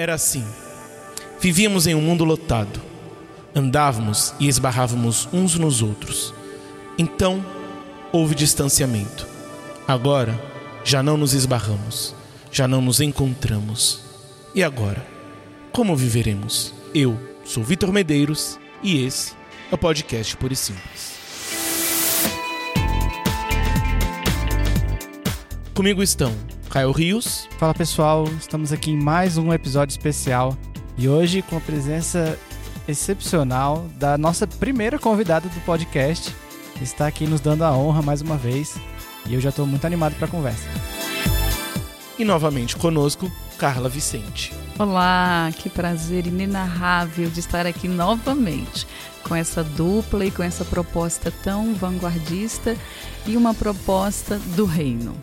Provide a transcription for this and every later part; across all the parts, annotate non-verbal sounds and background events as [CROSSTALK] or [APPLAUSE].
Era assim. Vivíamos em um mundo lotado. Andávamos e esbarrávamos uns nos outros. Então, houve distanciamento. Agora, já não nos esbarramos, já não nos encontramos. E agora? Como viveremos? Eu sou Vitor Medeiros e esse é o podcast Puro e Simples. Comigo estão Caio Rios. Fala pessoal, estamos aqui em mais um episódio especial e hoje com a presença excepcional da nossa primeira convidada do podcast. Está aqui nos dando a honra mais uma vez e eu já estou muito animado para a conversa. E novamente conosco, Carla Vicente. Olá, que prazer inenarrável de estar aqui novamente com essa dupla e com essa proposta tão vanguardista e uma proposta do reino.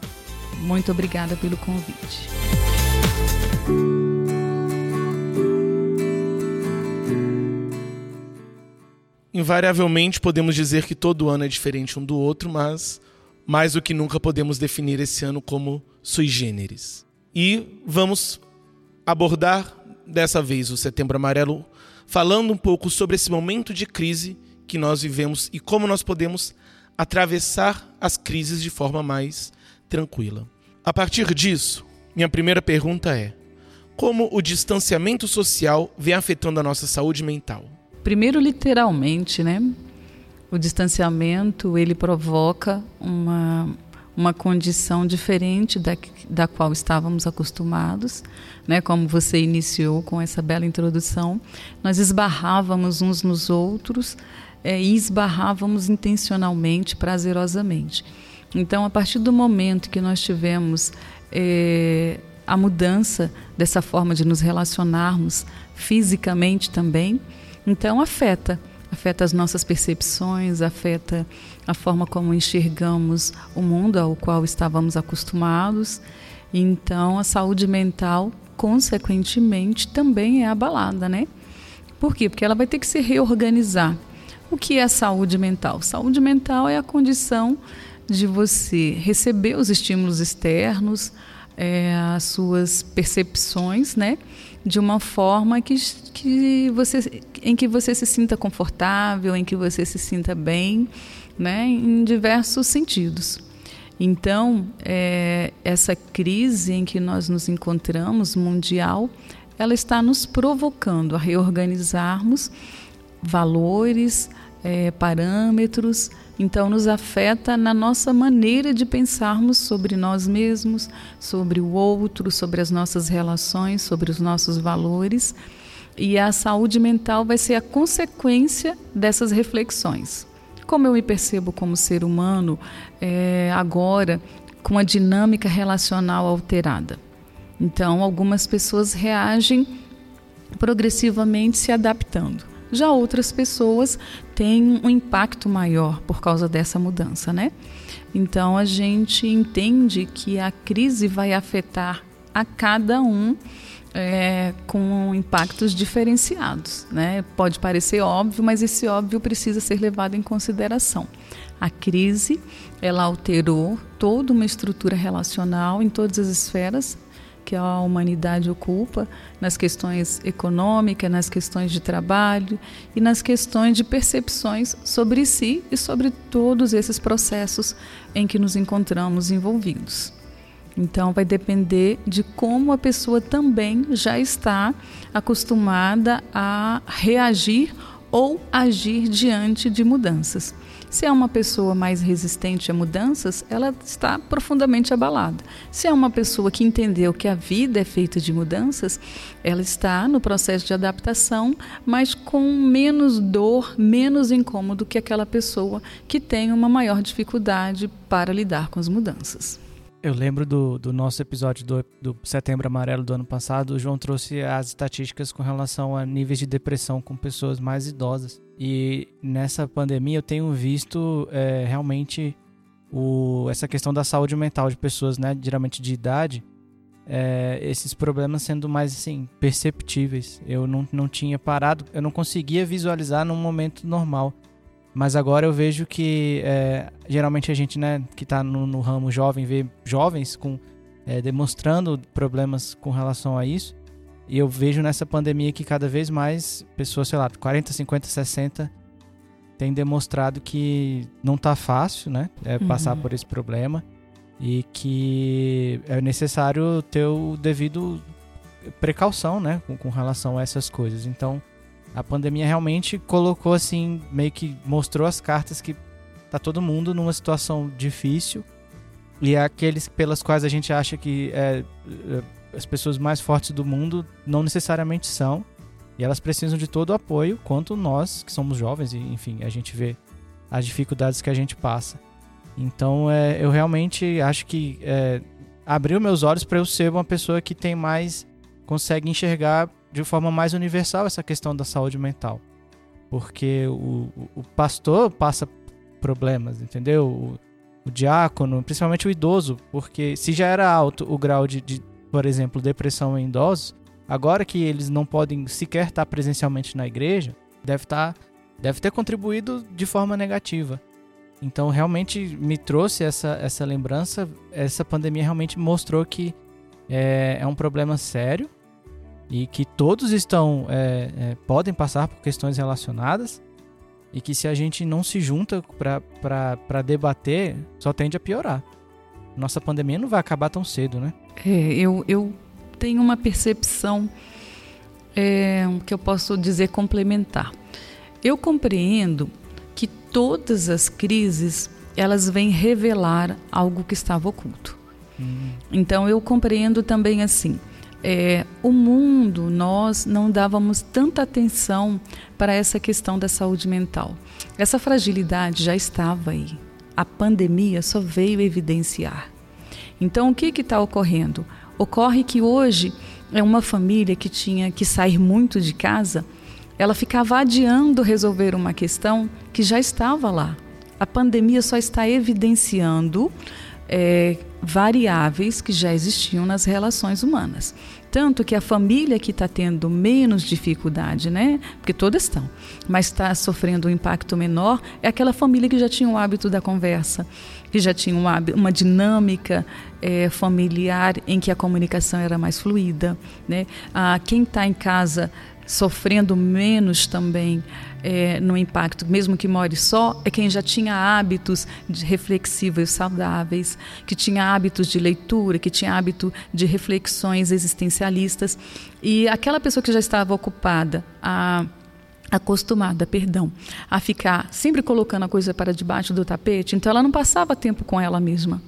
Muito obrigada pelo convite. Invariavelmente podemos dizer que todo ano é diferente um do outro, mas mais do que nunca podemos definir esse ano como sui generis. E vamos abordar dessa vez o Setembro Amarelo falando um pouco sobre esse momento de crise que nós vivemos e como nós podemos atravessar as crises de forma mais tranquila. A partir disso, minha primeira pergunta é: como o distanciamento social vem afetando a nossa saúde mental? Primeiro, literalmente, né? O distanciamento ele provoca uma uma condição diferente da, da qual estávamos acostumados, né? Como você iniciou com essa bela introdução, nós esbarrávamos uns nos outros é, e esbarrávamos intencionalmente, prazerosamente. Então, a partir do momento que nós tivemos é, a mudança dessa forma de nos relacionarmos fisicamente também, então afeta. Afeta as nossas percepções, afeta a forma como enxergamos o mundo ao qual estávamos acostumados. Então, a saúde mental, consequentemente, também é abalada, né? Por quê? Porque ela vai ter que se reorganizar. O que é saúde mental? Saúde mental é a condição de você receber os estímulos externos, é, as suas percepções, né, de uma forma que, que você, em que você se sinta confortável, em que você se sinta bem, né, em diversos sentidos. Então, é, essa crise em que nós nos encontramos, mundial, ela está nos provocando a reorganizarmos valores, é, parâmetros, então, nos afeta na nossa maneira de pensarmos sobre nós mesmos, sobre o outro, sobre as nossas relações, sobre os nossos valores. E a saúde mental vai ser a consequência dessas reflexões. Como eu me percebo como ser humano é, agora, com a dinâmica relacional alterada. Então, algumas pessoas reagem progressivamente se adaptando já outras pessoas têm um impacto maior por causa dessa mudança, né? Então a gente entende que a crise vai afetar a cada um é, com impactos diferenciados. Né? Pode parecer óbvio, mas esse óbvio precisa ser levado em consideração. A crise ela alterou toda uma estrutura relacional em todas as esferas que a humanidade ocupa nas questões econômicas, nas questões de trabalho e nas questões de percepções sobre si e sobre todos esses processos em que nos encontramos envolvidos. Então, vai depender de como a pessoa também já está acostumada a reagir ou agir diante de mudanças. Se é uma pessoa mais resistente a mudanças, ela está profundamente abalada. Se é uma pessoa que entendeu que a vida é feita de mudanças, ela está no processo de adaptação, mas com menos dor, menos incômodo que aquela pessoa que tem uma maior dificuldade para lidar com as mudanças. Eu lembro do, do nosso episódio do, do, Setembro Amarelo do ano passado, o João trouxe as estatísticas com relação a níveis de depressão com pessoas mais idosas. E nessa pandemia eu tenho visto é, realmente o, essa questão da saúde mental de pessoas, né, geralmente de idade, é, esses problemas sendo mais assim, perceptíveis. Eu não, não tinha parado, eu não conseguia visualizar num momento normal. Mas agora eu vejo que é, geralmente a gente, né, que está no, no, ramo jovem, vê jovens com é, demonstrando problemas com relação a isso. E eu vejo nessa pandemia que cada vez mais pessoas, sei lá, 40, 50, 60 têm demonstrado que não tá fácil, né? É passar Uhum. por esse problema e que é necessário ter o devido precaução, né, com, com relação a essas coisas. Então, a pandemia realmente colocou assim, meio que mostrou as cartas que tá todo mundo numa situação difícil e aqueles pelas quais a gente acha que é, é, as pessoas mais fortes do mundo não necessariamente são e elas precisam de todo o apoio, quanto nós que somos jovens e enfim a gente vê as dificuldades que a gente passa. Então é, eu realmente acho que é, abriu meus olhos para eu ser uma pessoa que tem mais consegue enxergar de forma mais universal essa questão da saúde mental, porque o, o- pastor passa problemas, entendeu? O, o diácono, principalmente o idoso, porque se já era alto o grau de, de, por exemplo, depressão em idosos, agora que eles não podem sequer estar presencialmente na igreja, deve estar deve ter contribuído de forma negativa. Então realmente me trouxe essa, essa lembrança. Essa pandemia realmente mostrou que é, é um problema sério e que todos estão é, é, podem passar por questões relacionadas e que se a gente não se junta para debater, só tende a piorar. Nossa pandemia não vai acabar tão cedo, né? É, eu, eu tenho uma percepção é, que eu posso dizer complementar. Eu compreendo que todas as crises elas vêm revelar algo que estava oculto. Então eu compreendo também assim. É, o mundo, nós não dávamos tanta atenção para essa questão da saúde mental. Essa fragilidade já estava aí. A pandemia só veio evidenciar. Então, o que está ocorrendo? Ocorre que hoje é uma família que tinha que sair muito de casa, ela ficava adiando resolver uma questão que já estava lá. A pandemia só está evidenciando é, variáveis que já existiam nas relações humanas. Tanto que a família que está tendo menos dificuldade, né? Porque todas estão, mas está sofrendo um impacto menor, é aquela família que já tinha o hábito da conversa, que já tinha uma, uma dinâmica é, familiar em que a comunicação era mais fluida, né? Ah, quem está em casa sofrendo menos também é, no impacto, mesmo que more só, é quem já tinha hábitos reflexivos saudáveis, que tinha hábitos de leitura, que tinha hábito de reflexões existencialistas. E aquela pessoa que já estava ocupada a acostumada, perdão, a ficar sempre colocando a coisa para debaixo do tapete, então ela não passava tempo com ela mesma.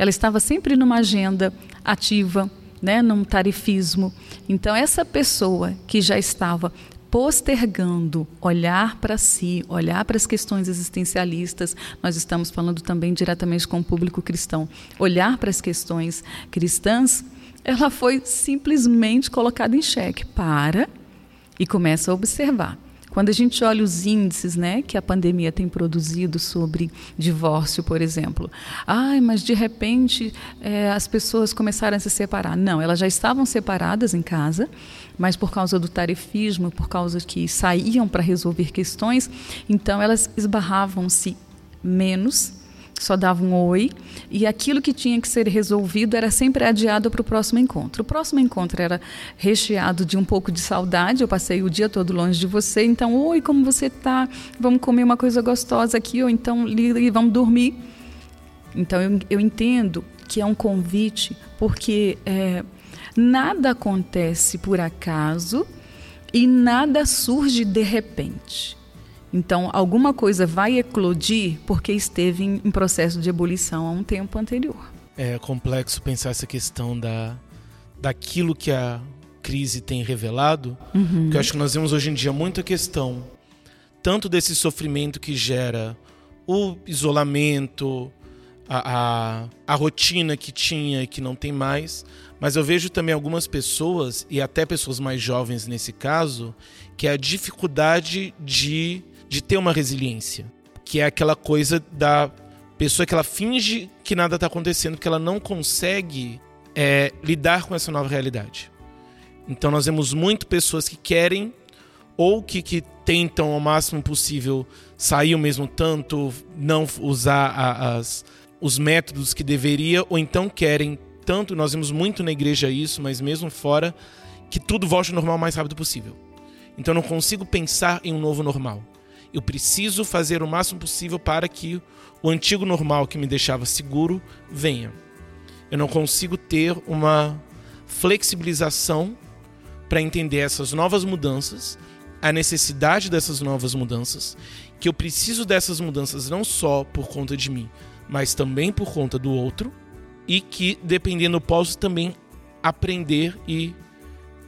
Ela estava sempre numa agenda ativa, né, num tarifismo. Então essa pessoa que já estava postergando olhar para si, olhar para as questões existencialistas, nós estamos falando também diretamente com o público cristão, olhar para as questões cristãs, ela foi simplesmente colocada em xeque. Para e começa a observar. Quando a gente olha os índices né, que a pandemia tem produzido sobre divórcio, por exemplo, ai, mas de repente é, as pessoas começaram a se separar. Não, elas já estavam separadas em casa, mas por causa do tarefismo, por causa que saíam para resolver questões, então elas esbarravam-se menos só dava um oi, e aquilo que tinha que ser resolvido era sempre adiado para o próximo encontro. O próximo encontro era recheado de um pouco de saudade, eu passei o dia todo longe de você, então, oi, como você está? Vamos comer uma coisa gostosa aqui, ou então, e vamos dormir. Então, eu, eu entendo que é um convite, porque é, nada acontece por acaso e nada surge de repente. Então, alguma coisa vai eclodir porque esteve em, em, processo de ebulição há um tempo anterior. É complexo pensar essa questão da, daquilo que a crise tem revelado, uhum. porque eu acho que nós vemos hoje em dia muita questão, tanto desse sofrimento que gera o isolamento, a, a, a rotina que tinha e que não tem mais, mas eu vejo também algumas pessoas, e até pessoas mais jovens nesse caso, que é a dificuldade de de ter uma resiliência, que é aquela coisa da pessoa que ela finge que nada está acontecendo, que ela não consegue é, lidar com essa nova realidade. Então nós vemos muito pessoas que querem ou que, que tentam ao máximo possível sair o mesmo tanto, não usar a, as, os métodos que deveria, ou então querem tanto, nós vemos muito na igreja isso, mas mesmo fora, que tudo volte ao normal o mais rápido possível. Então eu não consigo pensar em um novo normal. Eu preciso fazer o máximo possível para que o antigo normal que me deixava seguro venha. Eu não consigo ter uma flexibilização para entender essas novas mudanças, a necessidade dessas novas mudanças, que eu preciso dessas mudanças não só por conta de mim, mas também por conta do outro, e que dependendo eu posso também aprender e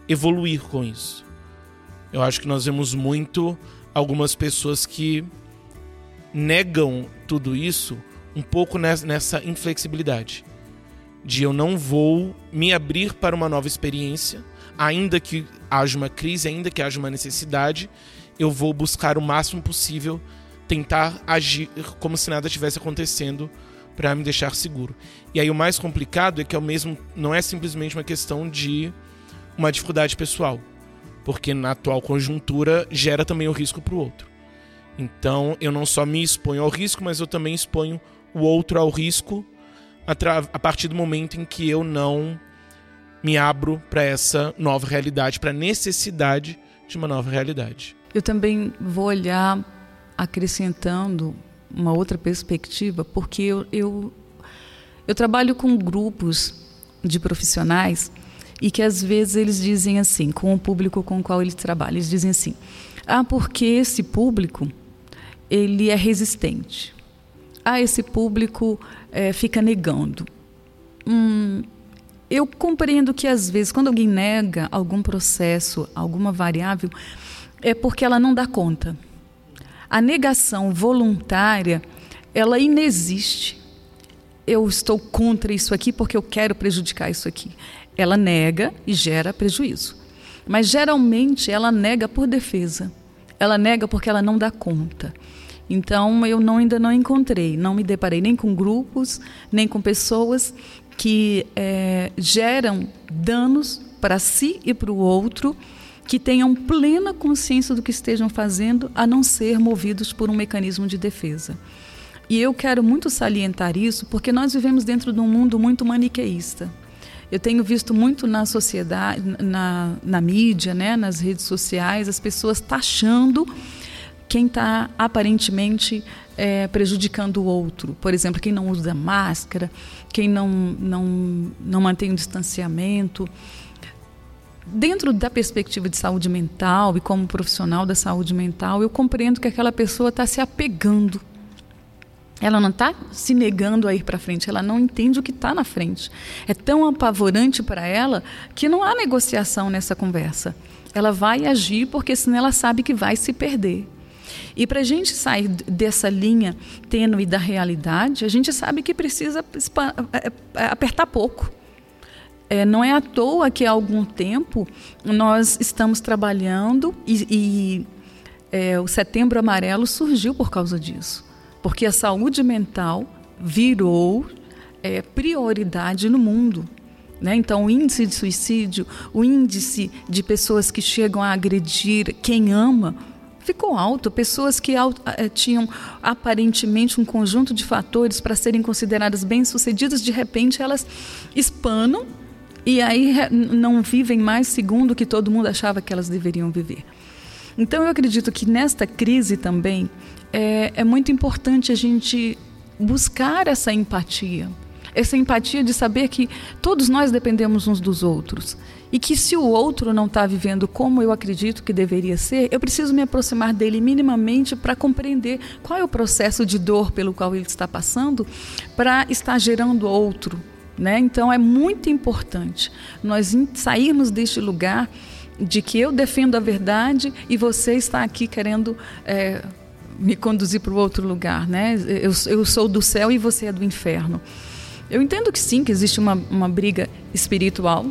evoluir com isso. Eu acho que nós vemos muito algumas pessoas que negam tudo isso um pouco nessa inflexibilidade. De eu não vou me abrir para uma nova experiência, ainda que haja uma crise, ainda que haja uma necessidade, eu vou buscar o máximo possível tentar agir como se nada tivesse acontecendo para me deixar seguro. E aí o mais complicado é que é o mesmo não é simplesmente uma questão de uma dificuldade pessoal, porque na atual conjuntura gera também o risco para o outro. Então eu não só me exponho ao risco, mas eu também exponho o outro ao risco a partir do momento em que eu não me abro para essa nova realidade, para a necessidade de uma nova realidade. Eu também vou olhar acrescentando uma outra perspectiva, porque eu, eu, eu trabalho com grupos de profissionais e que às vezes eles dizem assim, com o público com o qual eles trabalham, eles dizem assim: "Ah, porque esse público ele é resistente. Ah, esse público é, fica negando. Hum, eu compreendo que às vezes quando alguém nega algum processo, alguma variável, é porque ela não dá conta. A negação voluntária, ela inexiste. Eu estou contra isso aqui porque eu quero prejudicar isso aqui ela nega e gera prejuízo. Mas geralmente ela nega por defesa. Ela nega porque ela não dá conta. Então eu não, ainda não encontrei, não me deparei nem com grupos, nem com pessoas que é, geram danos para si e para o outro, que tenham plena consciência do que estejam fazendo, a não ser movidos por um mecanismo de defesa. E eu quero muito salientar isso porque nós vivemos dentro de um mundo muito maniqueísta. Eu tenho visto muito na sociedade, na, na mídia, né, nas redes sociais, as pessoas taxando quem está aparentemente é, prejudicando o outro. Por exemplo, quem não usa máscara, quem não, não, não mantém o distanciamento. Dentro da perspectiva de saúde mental e como profissional da saúde mental, eu compreendo que aquela pessoa está se apegando ela não está se negando a ir para frente, ela não entende o que está na frente. É tão apavorante para ela que não há negociação nessa conversa. Ela vai agir porque senão ela sabe que vai se perder. E para a gente sair dessa linha tênue da realidade, a gente sabe que precisa é, é, apertar pouco. É, não é à toa que há algum tempo nós estamos trabalhando e, e é, o Setembro Amarelo surgiu por causa disso porque a saúde mental virou é, prioridade no mundo. Né? Então, o índice de suicídio, o índice de pessoas que chegam a agredir quem ama, ficou alto. Pessoas que é, tinham aparentemente um conjunto de fatores para serem consideradas bem-sucedidas, de repente elas espanam e aí não vivem mais segundo o que todo mundo achava que elas deveriam viver. Então, eu acredito que nesta crise também é, é muito importante a gente buscar essa empatia. Essa empatia de saber que todos nós dependemos uns dos outros. E que se o outro não está vivendo como eu acredito que deveria ser, eu preciso me aproximar dele minimamente para compreender qual é o processo de dor pelo qual ele está passando, para estar gerando outro. Né? Então é muito importante nós sairmos deste lugar de que eu defendo a verdade e você está aqui querendo é, me conduzir para o outro lugar, né? Eu, eu sou do céu e você é do inferno. Eu entendo que sim, que existe uma, uma briga espiritual.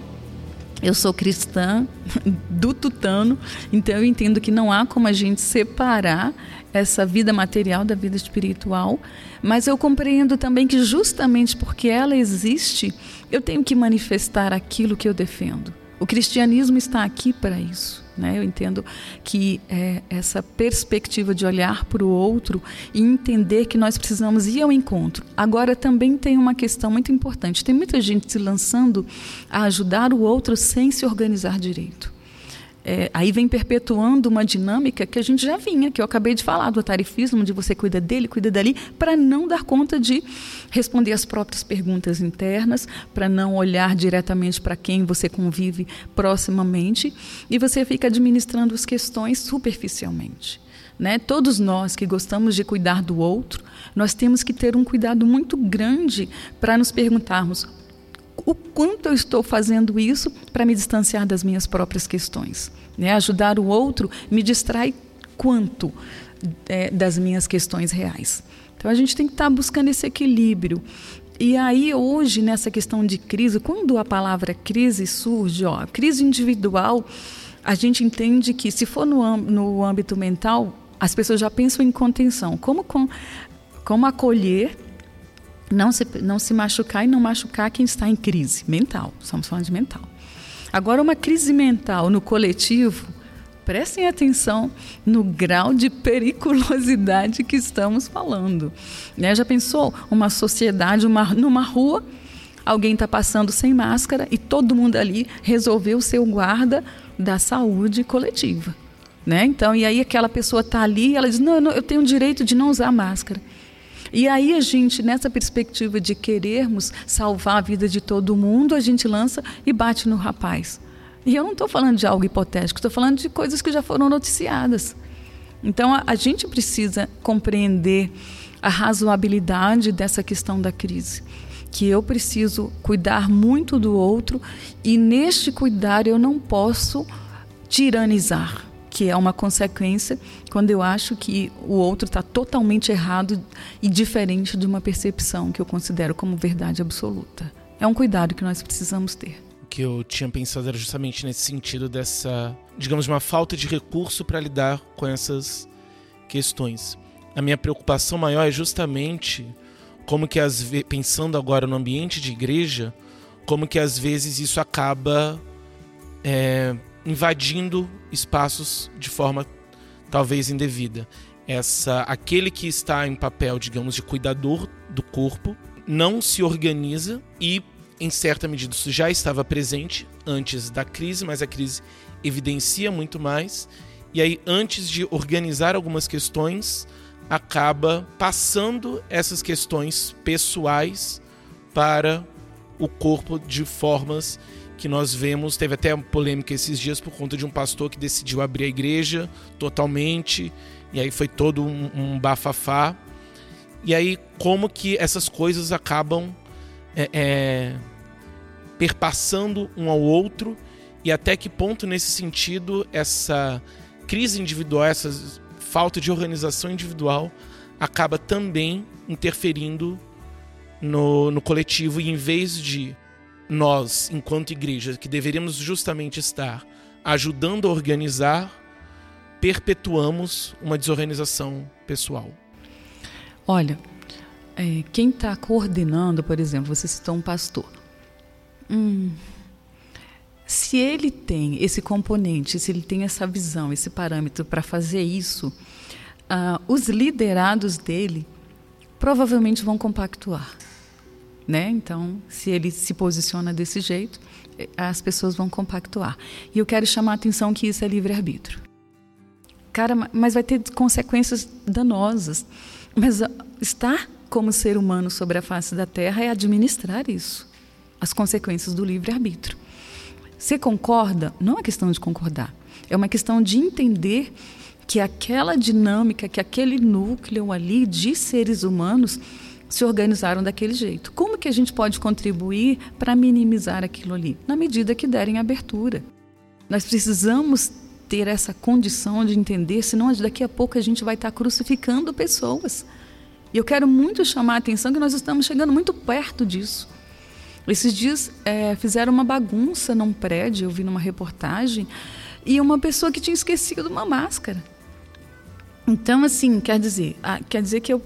Eu sou cristã [LAUGHS] do tutano, então eu entendo que não há como a gente separar essa vida material da vida espiritual, mas eu compreendo também que justamente porque ela existe, eu tenho que manifestar aquilo que eu defendo. O cristianismo está aqui para isso. Né? Eu entendo que é, essa perspectiva de olhar para o outro e entender que nós precisamos ir ao encontro. Agora, também tem uma questão muito importante: tem muita gente se lançando a ajudar o outro sem se organizar direito é, aí vem perpetuando uma dinâmica que a gente já vinha, que eu acabei de falar, do tarifismo, de você cuida dele, cuida dali, para não dar conta de responder as próprias perguntas internas, para não olhar diretamente para quem você convive proximamente, e você fica administrando as questões superficialmente. Né? Todos nós que gostamos de cuidar do outro, nós temos que ter um cuidado muito grande para nos perguntarmos o quanto eu estou fazendo isso para me distanciar das minhas próprias questões. Né? Ajudar o outro me distrai quanto é, das minhas questões reais. Então a gente tem que estar tá buscando esse equilíbrio. E aí hoje nessa questão de crise, quando a palavra crise surge, ó, crise individual, a gente entende que se for no, no âmbito mental, as pessoas já pensam em contenção, como com, como acolher não se, não se machucar e não machucar quem está em crise mental. Estamos falando de mental. Agora, uma crise mental no coletivo, prestem atenção no grau de periculosidade que estamos falando. Né? Já pensou uma sociedade, uma, numa rua, alguém está passando sem máscara e todo mundo ali resolveu ser o guarda da saúde coletiva. Né? Então, e aí aquela pessoa está ali ela diz: não, eu tenho o direito de não usar máscara. E aí a gente, nessa perspectiva de querermos salvar a vida de todo mundo, a gente lança e bate no rapaz. E eu não estou falando de algo hipotético, estou falando de coisas que já foram noticiadas. Então a, a gente precisa compreender a razoabilidade dessa questão da crise que eu preciso cuidar muito do outro e neste cuidar eu não posso tiranizar que é uma consequência quando eu acho que o outro está totalmente errado e diferente de uma percepção que eu considero como verdade absoluta. É um cuidado que nós precisamos ter. O que eu tinha pensado era justamente nesse sentido dessa, digamos, uma falta de recurso para lidar com essas questões. A minha preocupação maior é justamente como que vezes, pensando agora no ambiente de igreja, como que às vezes isso acaba é, invadindo espaços de forma talvez indevida. Essa aquele que está em papel, digamos, de cuidador do corpo, não se organiza e em certa medida isso já estava presente antes da crise, mas a crise evidencia muito mais. E aí antes de organizar algumas questões, acaba passando essas questões pessoais para o corpo de formas que nós vemos, teve até polêmica esses dias por conta de um pastor que decidiu abrir a igreja totalmente, e aí foi todo um, um bafafá. E aí, como que essas coisas acabam é, é, perpassando um ao outro, e até que ponto, nesse sentido, essa crise individual, essa falta de organização individual, acaba também interferindo no, no coletivo, e em vez de nós, enquanto igreja, que deveríamos justamente estar ajudando a organizar, perpetuamos uma desorganização pessoal? Olha, é, quem está coordenando, por exemplo, você citou um pastor. Hum, se ele tem esse componente, se ele tem essa visão, esse parâmetro para fazer isso, uh, os liderados dele provavelmente vão compactuar. Né? Então, se ele se posiciona desse jeito, eh, as pessoas vão compactuar. E eu quero chamar a atenção que isso é livre-arbítrio. Cara, mas vai ter consequências danosas. Mas ah, estar como ser humano sobre a face da Terra é administrar isso, as consequências do livre-arbítrio. Você concorda? Não é questão de concordar, é uma questão de entender que aquela dinâmica, que aquele núcleo ali de seres humanos se organizaram daquele jeito. Como que a gente pode contribuir para minimizar aquilo ali? Na medida que derem abertura. Nós precisamos ter essa condição de entender, senão daqui a pouco a gente vai estar crucificando pessoas. E eu quero muito chamar a atenção que nós estamos chegando muito perto disso. Esses dias é, fizeram uma bagunça num prédio, eu vi numa reportagem, e uma pessoa que tinha esquecido uma máscara. Então, assim, quer dizer, quer dizer que eu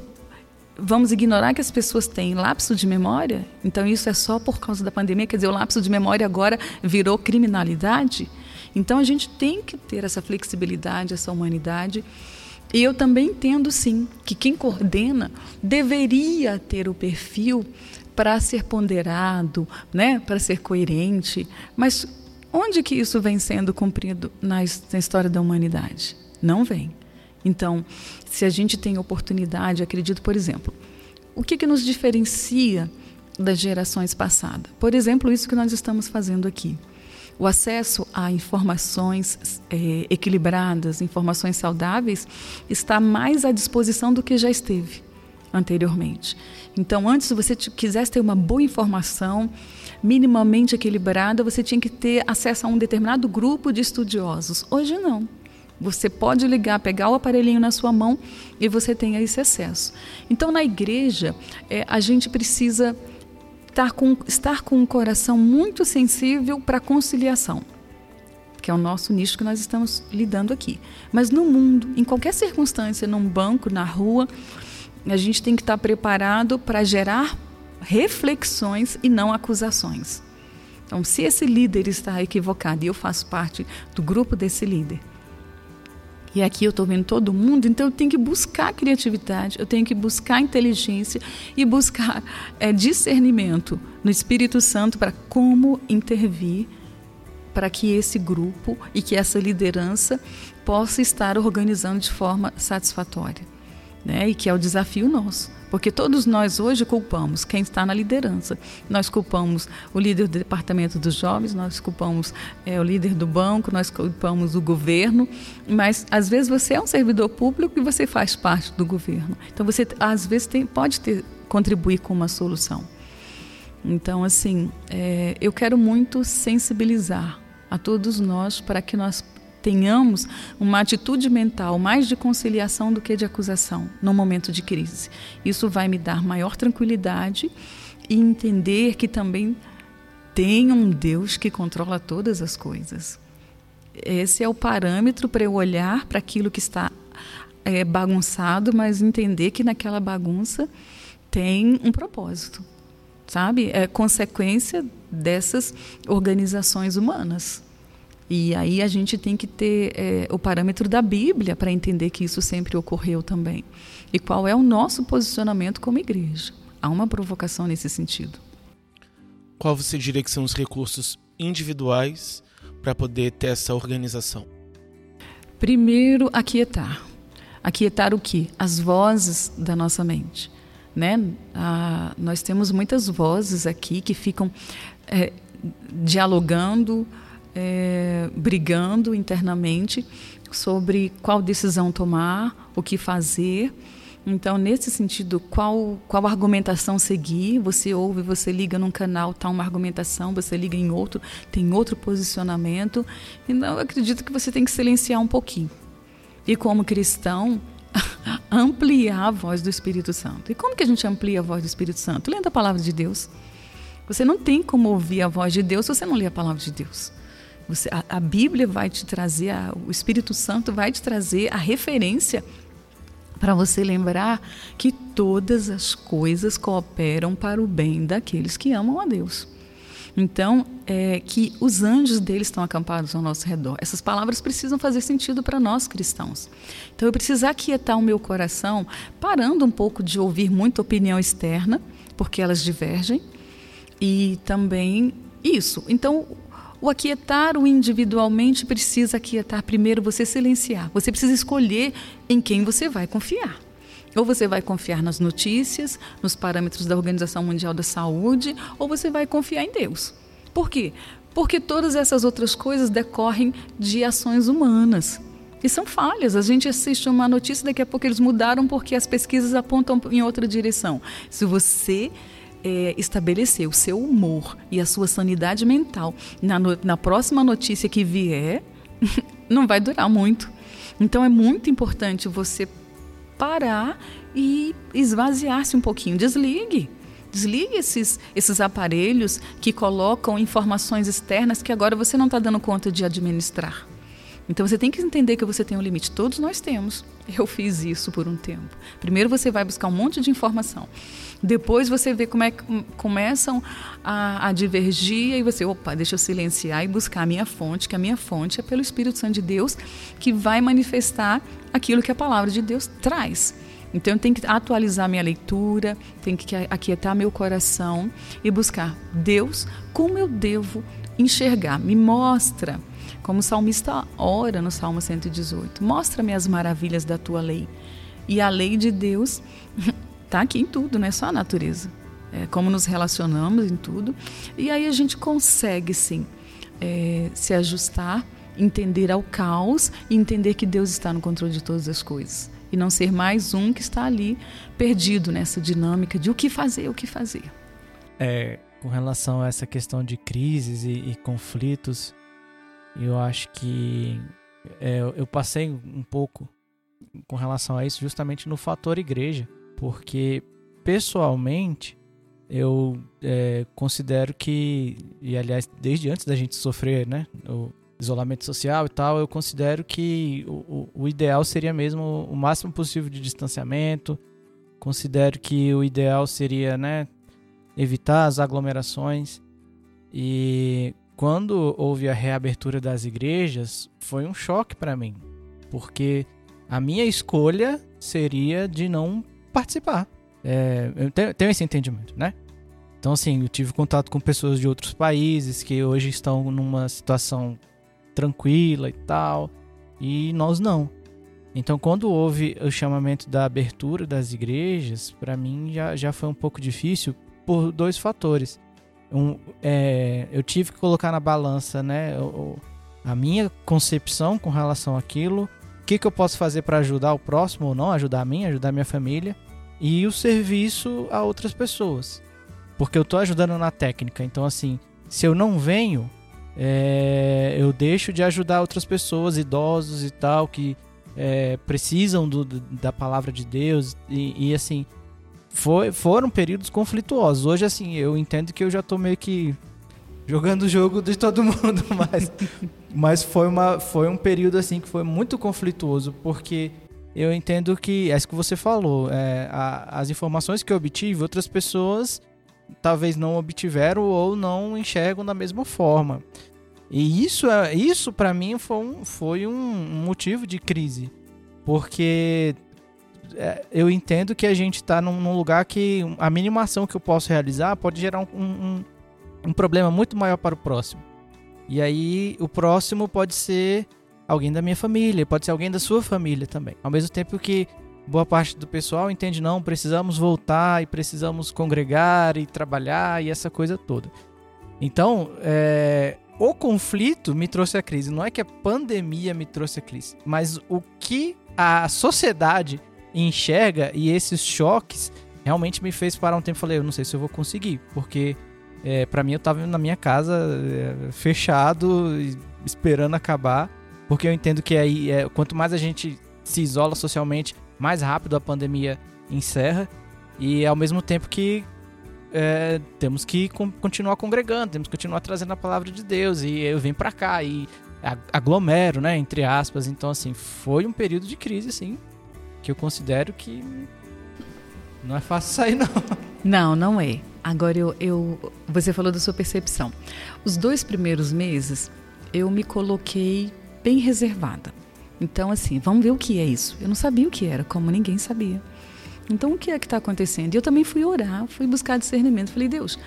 vamos ignorar que as pessoas têm lapso de memória? Então isso é só por causa da pandemia? Quer dizer, o lapso de memória agora virou criminalidade? Então a gente tem que ter essa flexibilidade, essa humanidade. E eu também entendo sim que quem coordena deveria ter o perfil para ser ponderado, né, para ser coerente, mas onde que isso vem sendo cumprido na, história da humanidade? Não vem. Então, se a gente tem oportunidade, acredito, por exemplo, o que, que nos diferencia das gerações passadas? Por exemplo, isso que nós estamos fazendo aqui. O acesso a informações é, equilibradas, informações saudáveis, está mais à disposição do que já esteve anteriormente. Então, antes, se você quisesse ter uma boa informação, minimamente equilibrada, você tinha que ter acesso a um determinado grupo de estudiosos. Hoje, não. Você pode ligar, pegar o aparelhinho na sua mão e você tem esse acesso. Então, na igreja, é, a gente precisa estar com, estar com um coração muito sensível para a conciliação, que é o nosso nicho que nós estamos lidando aqui. Mas no mundo, em qualquer circunstância, num banco, na rua, a gente tem que estar preparado para gerar reflexões e não acusações. Então, se esse líder está equivocado e eu faço parte do grupo desse líder, e aqui eu estou vendo todo mundo, então eu tenho que buscar criatividade, eu tenho que buscar inteligência e buscar é, discernimento no Espírito Santo para como intervir para que esse grupo e que essa liderança possa estar organizando de forma satisfatória. Né? E que é o desafio nosso. Porque todos nós hoje culpamos quem está na liderança. Nós culpamos o líder do departamento dos jovens, nós culpamos é, o líder do banco, nós culpamos o governo, mas às vezes você é um servidor público e você faz parte do governo. Então você às vezes tem, pode ter, contribuir com uma solução. Então, assim, é, eu quero muito sensibilizar a todos nós para que nós tenhamos uma atitude mental mais de conciliação do que de acusação no momento de crise. Isso vai me dar maior tranquilidade e entender que também tem um Deus que controla todas as coisas. Esse é o parâmetro para eu olhar para aquilo que está é, bagunçado, mas entender que naquela bagunça tem um propósito, sabe? É consequência dessas organizações humanas. E aí a gente tem que ter é, o parâmetro da Bíblia para entender que isso sempre ocorreu também. E qual é o nosso posicionamento como igreja? Há uma provocação nesse sentido. Qual você diria que são os recursos individuais para poder ter essa organização? Primeiro, aquietar. Aquietar o que? As vozes da nossa mente. Né? Ah, nós temos muitas vozes aqui que ficam é, dialogando, é, brigando internamente sobre qual decisão tomar, o que fazer. Então, nesse sentido, qual, qual argumentação seguir? Você ouve, você liga num canal, tá uma argumentação, você liga em outro, tem outro posicionamento. Então, eu acredito que você tem que silenciar um pouquinho. E como cristão, [LAUGHS] ampliar a voz do Espírito Santo. E como que a gente amplia a voz do Espírito Santo? Lendo a palavra de Deus. Você não tem como ouvir a voz de Deus se você não lê a palavra de Deus. Você, a, a Bíblia vai te trazer, a, o Espírito Santo vai te trazer a referência para você lembrar que todas as coisas cooperam para o bem daqueles que amam a Deus. Então, é que os anjos deles estão acampados ao nosso redor. Essas palavras precisam fazer sentido para nós cristãos. Então, eu preciso aquietar o meu coração, parando um pouco de ouvir muita opinião externa, porque elas divergem, e também isso. Então, o aquietar o individualmente precisa aquietar primeiro você silenciar. Você precisa escolher em quem você vai confiar. Ou você vai confiar nas notícias, nos parâmetros da Organização Mundial da Saúde, ou você vai confiar em Deus. Por quê? Porque todas essas outras coisas decorrem de ações humanas. E são falhas. A gente assiste uma notícia, daqui a pouco eles mudaram porque as pesquisas apontam em outra direção. Se você é, estabelecer o seu humor e a sua sanidade mental na, no, na próxima notícia que vier, [LAUGHS] não vai durar muito. Então é muito importante você parar e esvaziar-se um pouquinho. Desligue. Desligue esses, esses aparelhos que colocam informações externas que agora você não está dando conta de administrar. Então você tem que entender que você tem um limite. Todos nós temos. [LAUGHS] Eu fiz isso por um tempo. Primeiro você vai buscar um monte de informação. Depois você vê como é que começam a, a divergir e você, opa, deixa eu silenciar e buscar a minha fonte, que a minha fonte é pelo Espírito Santo de Deus, que vai manifestar aquilo que a palavra de Deus traz. Então eu tenho que atualizar minha leitura, tenho que aquietar meu coração e buscar Deus como eu devo enxergar. Me mostra como o salmista ora no Salmo 118: Mostra-me as maravilhas da tua lei. E a lei de Deus está [LAUGHS] aqui em tudo, não é só a natureza. É como nos relacionamos em tudo. E aí a gente consegue, sim, é, se ajustar, entender ao caos e entender que Deus está no controle de todas as coisas. E não ser mais um que está ali perdido nessa dinâmica de o que fazer, o que fazer. É, com relação a essa questão de crises e, e conflitos, eu acho que é, eu passei um pouco com relação a isso justamente no fator igreja, porque pessoalmente eu é, considero que, e aliás, desde antes da gente sofrer né, o isolamento social e tal, eu considero que o, o ideal seria mesmo o máximo possível de distanciamento. Considero que o ideal seria né, evitar as aglomerações. E quando houve a reabertura das igrejas, foi um choque para mim, porque a minha escolha seria de não participar. É, eu tenho, tenho, esse entendimento, né? Então, assim, eu tive contato com pessoas de outros países que hoje estão numa situação tranquila e tal, e nós não. Então, quando houve o chamamento da abertura das igrejas, para mim já, já foi um pouco difícil por dois fatores um, é, eu tive que colocar na balança, né, a minha concepção com relação àquilo, o que, que eu posso fazer para ajudar o próximo ou não, ajudar a mim, ajudar a minha família, e o serviço a outras pessoas. Porque eu estou ajudando na técnica, então assim, se eu não venho, é, eu deixo de ajudar outras pessoas, idosos e tal, que é, precisam do, da palavra de Deus, e, e assim, foi, foram períodos conflituosos. Hoje, assim, eu entendo que eu já tô meio que jogando o jogo de todo [LAUGHS] mundo, mas, mas foi, uma, foi um período, assim, que foi muito conflituoso, porque eu entendo que, é isso que você falou, é, a, as informações que eu obtive, outras pessoas talvez não obtiveram ou não enxergam da mesma forma. E isso, é, isso para mim foi um, foi um motivo de crise, porque eu entendo que a gente está num, num, lugar que a mínima ação que eu posso realizar pode gerar um, um, um problema muito maior para o próximo. E aí o próximo pode ser alguém da minha família, pode ser alguém da sua família também. Ao mesmo tempo que boa parte do pessoal entende não, precisamos voltar e precisamos congregar e trabalhar e essa coisa toda. Então, é, o conflito me trouxe a crise. Não é que a pandemia me trouxe a crise, mas o que a sociedade enxerga e esses choques realmente me fez parar um tempo falei, eu não sei se eu vou conseguir, porque é, para mim eu tava na minha casa é, fechado, esperando acabar, porque eu entendo que aí é, quanto mais a gente se isola socialmente, mais rápido a pandemia encerra e ao mesmo tempo que é, temos que continuar congregando, temos que continuar trazendo a palavra de Deus e eu venho para cá e aglomero, né, entre aspas. Então assim, foi um período de crise assim que eu considero que não é fácil sair, não. Não, não é. Agora, eu, eu, você falou da sua percepção. Os dois primeiros meses, eu me coloquei bem reservada. Então, assim, vamos ver o que é isso. Eu não sabia o que era, como ninguém sabia. Então, o que é que está acontecendo? E eu também fui orar, fui buscar discernimento. Falei, Deus,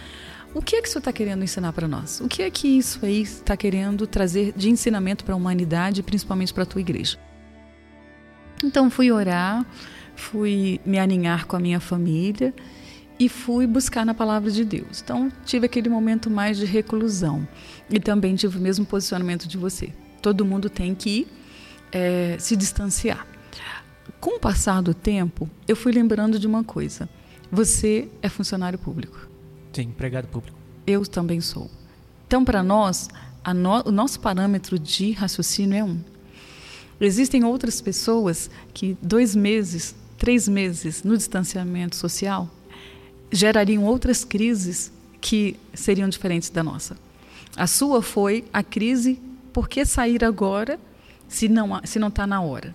o que é que o Senhor está querendo ensinar para nós? O que é que isso aí está querendo trazer de ensinamento para a humanidade, principalmente para a tua igreja? Então fui orar, fui me aninhar com a minha família e fui buscar na palavra de Deus. Então tive aquele momento mais de reclusão e também tive o mesmo posicionamento de você. Todo mundo tem que é, se distanciar. Com o passar do tempo, eu fui lembrando de uma coisa: você é funcionário público. Sim, empregado público. Eu também sou. Então, para nós, no, o nosso parâmetro de raciocínio é um. Existem outras pessoas que dois meses, três meses no distanciamento social gerariam outras crises que seriam diferentes da nossa. A sua foi a crise por que sair agora se não se não está na hora.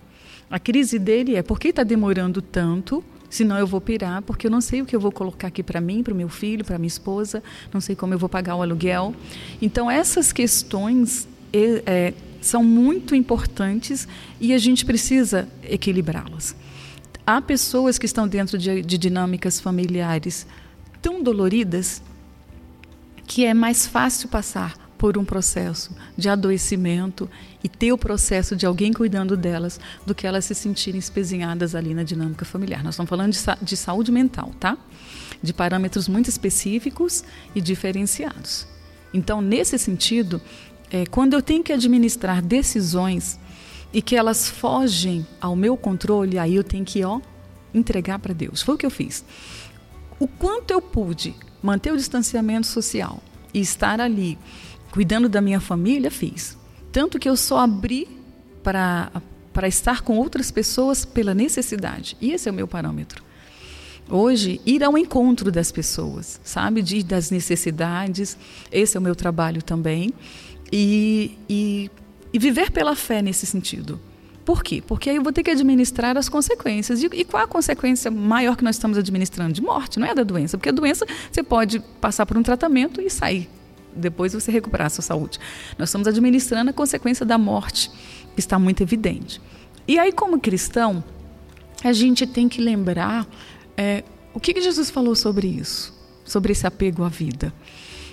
A crise dele é por que está demorando tanto? Senão eu vou pirar, porque eu não sei o que eu vou colocar aqui para mim, para o meu filho, para minha esposa, não sei como eu vou pagar o aluguel. Então essas questões é, são muito importantes e a gente precisa equilibrá-las. Há pessoas que estão dentro de, de dinâmicas familiares tão doloridas que é mais fácil passar por um processo de adoecimento e ter o processo de alguém cuidando delas do que elas se sentirem espezinhadas ali na dinâmica familiar. Nós estamos falando de, de saúde mental, tá? De parâmetros muito específicos e diferenciados. Então, nesse sentido, é, quando eu tenho que administrar decisões e que elas fogem ao meu controle, aí eu tenho que ó, entregar para Deus. Foi o que eu fiz. O quanto eu pude manter o distanciamento social e estar ali cuidando da minha família, fiz. Tanto que eu só abri para para estar com outras pessoas pela necessidade. E esse é o meu parâmetro. Hoje, ir ao encontro das pessoas, sabe? De, das necessidades. Esse é o meu trabalho também. E, e, e viver pela fé nesse sentido. Por quê? Porque aí eu vou ter que administrar as consequências. E, e, qual a consequência maior que nós estamos administrando? De morte, não é da doença. Porque a doença você pode passar por um tratamento e sair. Depois você recuperar a sua saúde. Nós estamos administrando a consequência da morte, que está muito evidente. E aí, como cristão, a gente tem que lembrar é, o que, que Jesus falou sobre isso, sobre esse apego à vida.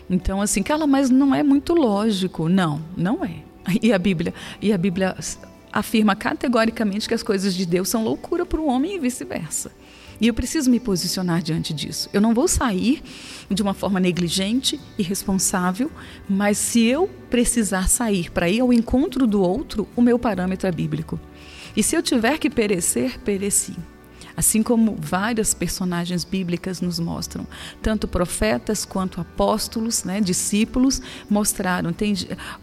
Então, assim, Carla, mas não é muito lógico. Não, não é. E a Bíblia, e a Bíblia afirma categoricamente que as coisas de Deus são loucura para o homem e vice-versa. E eu preciso me posicionar diante disso. Eu não vou sair de uma forma negligente, irresponsável, mas se eu precisar sair para ir ao encontro do outro, o meu parâmetro é bíblico. E se eu tiver que perecer, pereci. Assim como várias personagens bíblicas nos mostram, tanto profetas quanto apóstolos, né, discípulos, mostraram. Tem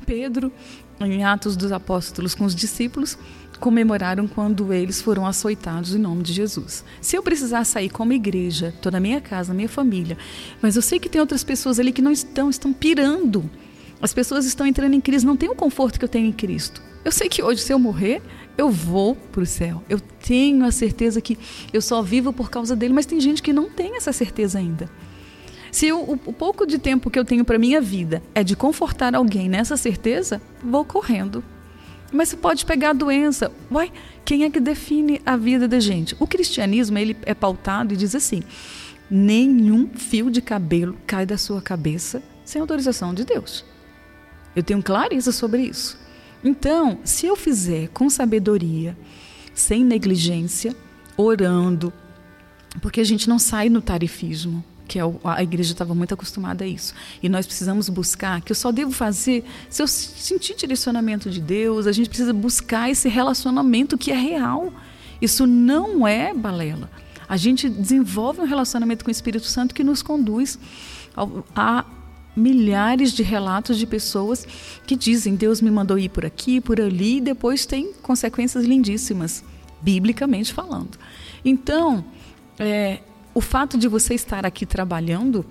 Pedro, em Atos dos Apóstolos com os discípulos, comemoraram quando eles foram açoitados em nome de Jesus. Se eu precisar sair como igreja, toda a minha casa, a minha família, mas eu sei que tem outras pessoas ali que não estão, estão pirando. As pessoas estão entrando em crise, não tem o conforto que eu tenho em Cristo. Eu sei que hoje, se eu morrer, eu vou para o céu. Eu tenho a certeza que eu só vivo por causa dele, mas tem gente que não tem essa certeza ainda. Se eu, o, o pouco de tempo que eu tenho para minha vida é de confortar alguém nessa certeza, vou correndo. Mas você pode pegar a doença. Uai, quem é que define a vida da gente? O cristianismo ele é pautado e diz assim: nenhum fio de cabelo cai da sua cabeça sem autorização de Deus. Eu tenho clareza sobre isso. Então, se eu fizer com sabedoria, sem negligência, orando, porque a gente não sai no tarifismo, que é a igreja estava muito acostumada a isso. E nós precisamos buscar, que eu só devo fazer se eu sentir direcionamento de Deus, a gente precisa buscar esse relacionamento que é real. Isso não é balela. A gente desenvolve um relacionamento com o Espírito Santo que nos conduz a milhares de relatos de pessoas que dizem Deus me mandou ir por aqui, por ali, e depois tem consequências lindíssimas, biblicamente falando. Então, é, o fato de você estar aqui trabalhando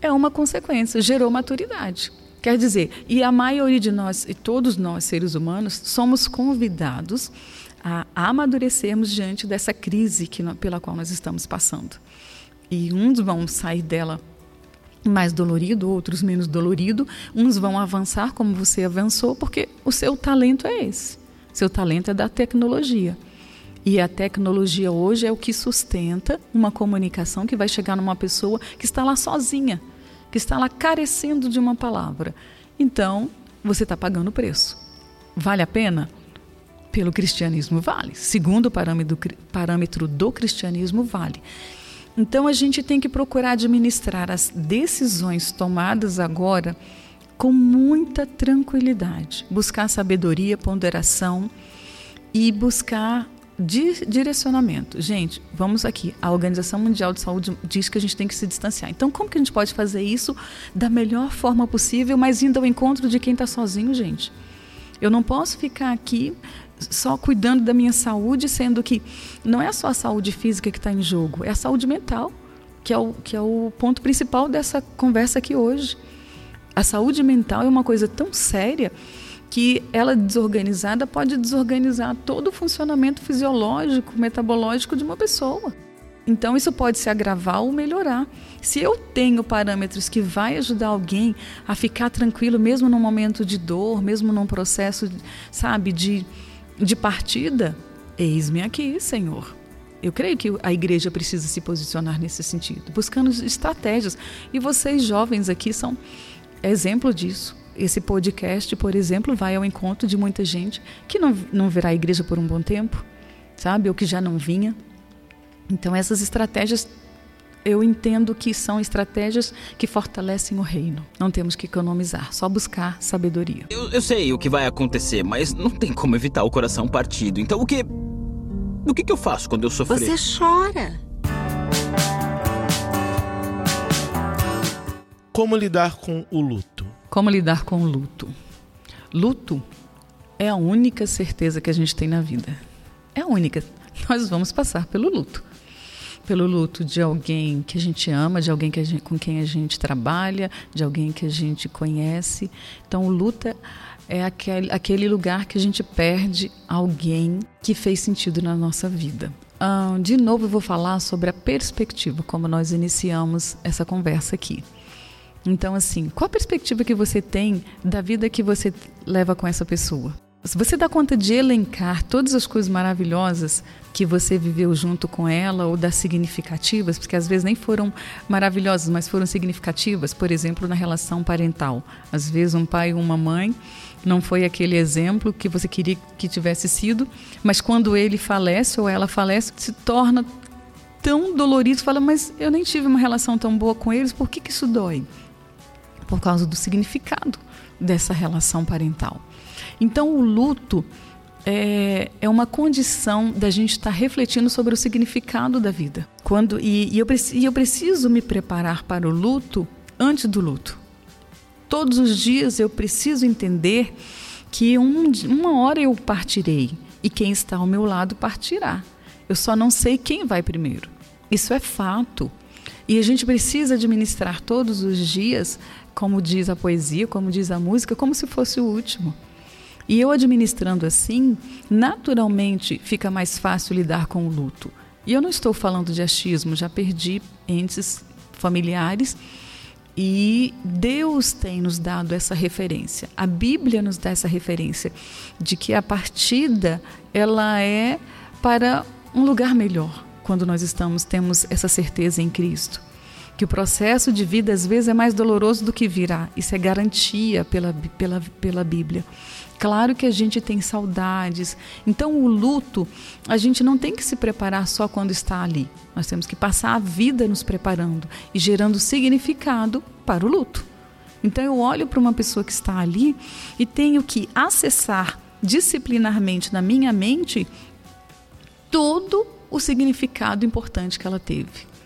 é uma consequência, gerou maturidade. Quer dizer, e a maioria de nós, e todos nós seres humanos, somos convidados a amadurecermos diante dessa crise que, pela qual nós estamos passando. E uns vão sair dela mais dolorido, outros menos dolorido, uns vão avançar como você avançou, porque o seu talento é esse. Seu talento é da tecnologia. E a tecnologia hoje é o que sustenta uma comunicação que vai chegar numa pessoa que está lá sozinha, que está lá carecendo de uma palavra. Então, você está pagando o preço. Vale a pena? Pelo cristianismo, vale. Segundo o parâmetro, parâmetro do cristianismo, vale. Então, a gente tem que procurar administrar as decisões tomadas agora com muita tranquilidade, buscar sabedoria, ponderação e buscar direcionamento. Gente, vamos aqui. A Organização Mundial de Saúde diz que a gente tem que se distanciar. Então, como que a gente pode fazer isso da melhor forma possível, mas indo ao encontro de quem está sozinho, gente? Eu não posso ficar aqui só cuidando da minha saúde, sendo que não é só a saúde física que está em jogo, é a saúde mental, que é, o, que é o ponto principal dessa conversa aqui hoje. A saúde mental é uma coisa tão séria que ela desorganizada pode desorganizar todo o funcionamento fisiológico, metabológico de uma pessoa. Então isso pode se agravar ou melhorar. Se eu tenho parâmetros que vai ajudar alguém a ficar tranquilo mesmo num momento de dor, mesmo num processo, sabe, de de partida, eis-me aqui, Senhor. Eu creio que a igreja precisa se posicionar nesse sentido, buscando estratégias. E vocês jovens aqui são exemplo disso. Esse podcast, por exemplo, vai ao encontro de muita gente que não, não verá a igreja por um bom tempo, sabe? Ou que já não vinha. Então, essas estratégias eu entendo que são estratégias que fortalecem o reino. Não temos que economizar, só buscar sabedoria. Eu, eu, sei o que vai acontecer, mas não tem como evitar o coração partido. Então o que. O que, que eu faço quando eu sofrer? Você chora. Como lidar com o luto? Como lidar com o luto? Luto é a única certeza que a gente tem na vida. É a única. Nós vamos passar pelo luto. Pelo luto de alguém que a gente ama, de alguém que gente, com quem a gente trabalha, de alguém que a gente conhece. Então, o luto é aquele, aquele lugar que a gente perde alguém que fez sentido na nossa vida. Ah, de novo, eu vou falar sobre a perspectiva, como nós iniciamos essa conversa aqui. Então, assim, qual a perspectiva que você tem da vida que você leva com essa pessoa? Se você dá conta de elencar todas as coisas maravilhosas que você viveu junto com ela ou das significativas, porque às vezes nem foram maravilhosas, mas foram significativas, por exemplo, na relação parental. Às vezes um pai ou uma mãe não foi aquele exemplo que você queria que tivesse sido, mas quando ele falece ou ela falece, se torna tão dolorido, fala, mas eu nem tive uma relação tão boa com eles, por que, que isso dói? Por causa do significado dessa relação parental. Então, o luto é, é uma condição da gente estar refletindo sobre o significado da vida. Quando e, e, eu, e eu preciso me preparar para o luto antes do luto. Todos os dias eu preciso entender que um, uma hora eu partirei e quem está ao meu lado partirá. Eu só não sei quem vai primeiro. Isso é fato. E a gente precisa administrar todos os dias, como diz a poesia, como diz a música, como se fosse o último. E eu administrando assim, naturalmente fica mais fácil lidar com o luto. E eu não estou falando de achismo, já perdi entes familiares e Deus tem nos dado essa referência. A Bíblia nos dá essa referência de que a partida ela é para um lugar melhor quando nós estamos temos essa certeza em Cristo. Que o processo de vida às vezes é mais doloroso do que virá. Isso é garantia pela, pela, pela Bíblia. Claro que a gente tem saudades. Então, o luto, a gente não tem que se preparar só quando está ali. Nós temos que passar a vida nos preparando e gerando significado para o luto. Então, eu olho para uma pessoa que está ali e tenho que acessar disciplinarmente na minha mente todo o significado importante que ela teve.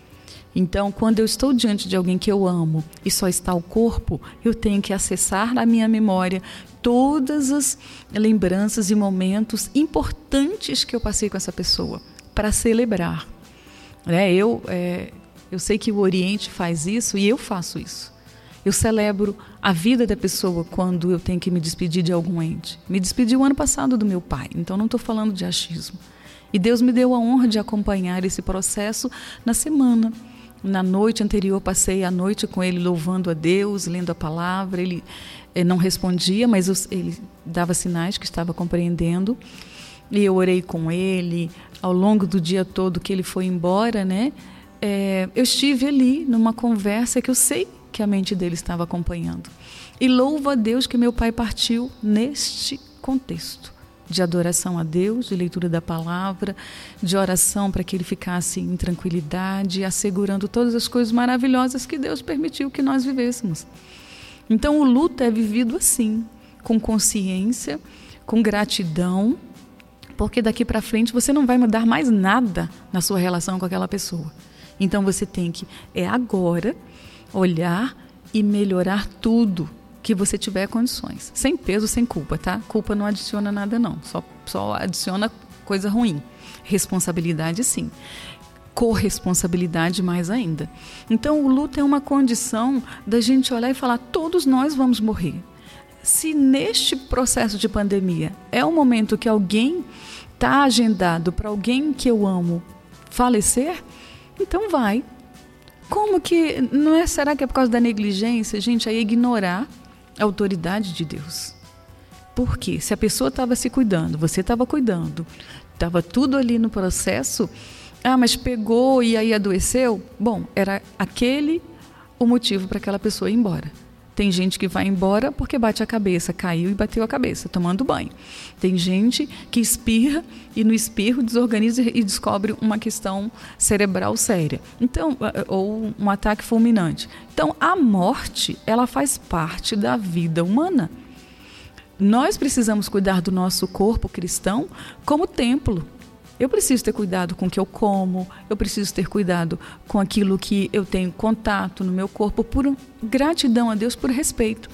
Então, quando eu estou diante de alguém que eu amo e só está o corpo, eu tenho que acessar na minha memória todas as lembranças e momentos importantes que eu passei com essa pessoa para celebrar. É, eu, é, eu sei que o Oriente faz isso e eu faço isso. Eu celebro a vida da pessoa quando eu tenho que me despedir de algum ente. Me despedi o ano passado do meu pai, então não estou falando de achismo. E Deus me deu a honra de acompanhar esse processo na semana. Na noite anterior, passei a noite com ele louvando a Deus, lendo a palavra. Ele eh, não respondia, mas ele dava sinais que estava compreendendo. E eu orei com ele ao longo do dia todo que ele foi embora, né? É, eu estive ali numa conversa que eu sei que a mente dele estava acompanhando. E louvo a Deus que meu pai partiu neste contexto de adoração a Deus, de leitura da palavra, de oração para que ele ficasse em tranquilidade, assegurando todas as coisas maravilhosas que Deus permitiu que nós vivêssemos. Então o luto é vivido assim, com consciência, com gratidão, porque daqui para frente você não vai mudar mais nada na sua relação com aquela pessoa. Então você tem que é agora olhar e melhorar tudo que você tiver condições. Sem peso, sem culpa, tá? Culpa não adiciona nada, não. Só, só adiciona coisa ruim. Responsabilidade, sim. Corresponsabilidade, mais ainda. Então, o luto é uma condição da gente olhar e falar: todos nós vamos morrer. se neste processo de pandemia é um momento que alguém está agendado para alguém que eu amo falecer, então vai. Como que não é? Será que é por causa da negligência, gente? É ignorar a autoridade de Deus. Por quê? Se a pessoa estava se cuidando, você estava cuidando, estava tudo ali no processo, ah, mas pegou e aí adoeceu? Bom, era aquele o motivo para aquela pessoa ir embora. Tem gente que vai embora porque bate a cabeça, caiu e bateu a cabeça, tomando banho. Tem gente que espirra e no espirro desorganiza e descobre uma questão cerebral séria. Então, ou um ataque fulminante. Então, a morte, ela faz parte da vida humana. Nós precisamos cuidar do nosso corpo cristão como templo. Eu preciso ter cuidado com o que eu como, eu preciso ter cuidado com aquilo que eu tenho contato no meu corpo, por gratidão a Deus, por respeito.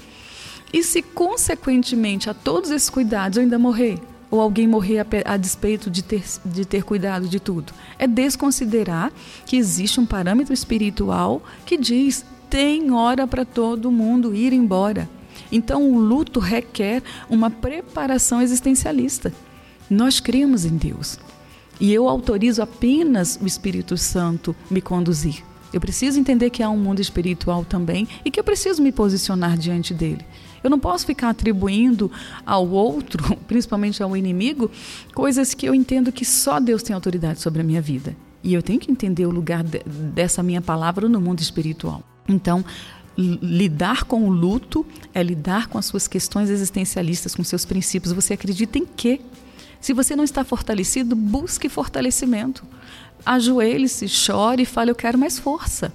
E se, consequentemente, a todos esses cuidados eu ainda morrer, ou alguém morrer a, a, despeito de ter, de ter cuidado de tudo, é desconsiderar que existe um parâmetro espiritual que diz: tem hora para todo mundo ir embora. Então, o luto requer uma preparação existencialista. Nós cremos em Deus. E eu autorizo apenas o Espírito Santo me conduzir. Eu preciso entender que há um mundo espiritual também e que eu preciso me posicionar diante dele. Eu não posso ficar atribuindo ao outro, [LAUGHS] principalmente ao inimigo, coisas que eu entendo que só Deus tem autoridade sobre a minha vida. E eu tenho que entender o lugar de, dessa minha palavra no mundo espiritual. Então, lidar com o luto é lidar com as suas questões existencialistas, com seus princípios. Você acredita em quê? Se você não está fortalecido, busque fortalecimento. Ajoelhe-se, chore e fale: Eu quero mais força.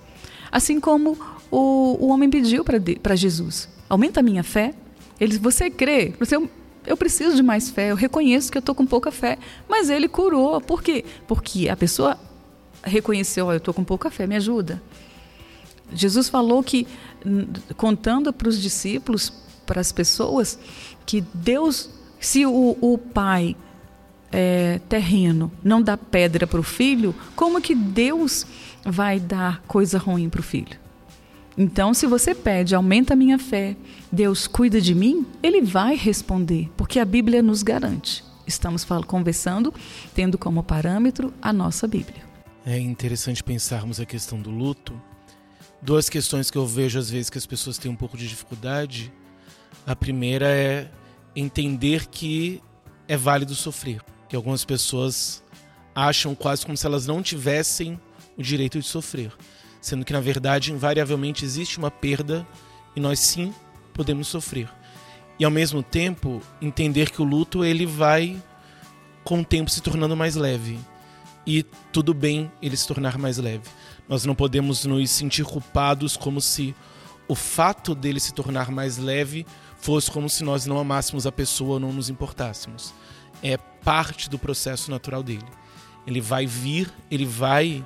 Assim como o, o homem pediu para Jesus: Aumenta a minha fé. Ele Você crê? Você, eu, preciso de mais fé. Eu reconheço que eu estou com pouca fé. Mas ele curou. Por quê? Porque a pessoa reconheceu: oh, Eu estou com pouca fé, me ajuda. Jesus falou que, contando para os discípulos, para as pessoas, que Deus, se o, o pai é, terreno não dá pedra para o filho, como que Deus vai dar coisa ruim para o filho? Então, se você pede, aumenta a minha fé, Deus cuida de mim, ele vai responder, porque a Bíblia nos garante. Estamos conversando, tendo como parâmetro a nossa Bíblia. É interessante pensarmos a questão do luto. Duas questões que eu vejo às vezes que as pessoas têm um pouco de dificuldade. A primeira é entender que é válido sofrer que algumas pessoas acham quase como se elas não tivessem o direito de sofrer, sendo que na verdade invariavelmente existe uma perda e nós sim podemos sofrer. E ao mesmo tempo entender que o luto ele vai com o tempo se tornando mais leve e tudo bem ele se tornar mais leve. Nós não podemos nos sentir culpados como se o fato dele se tornar mais leve fosse como se nós não amássemos a pessoa ou não nos importássemos é parte do processo natural dele. Ele vai vir, ele vai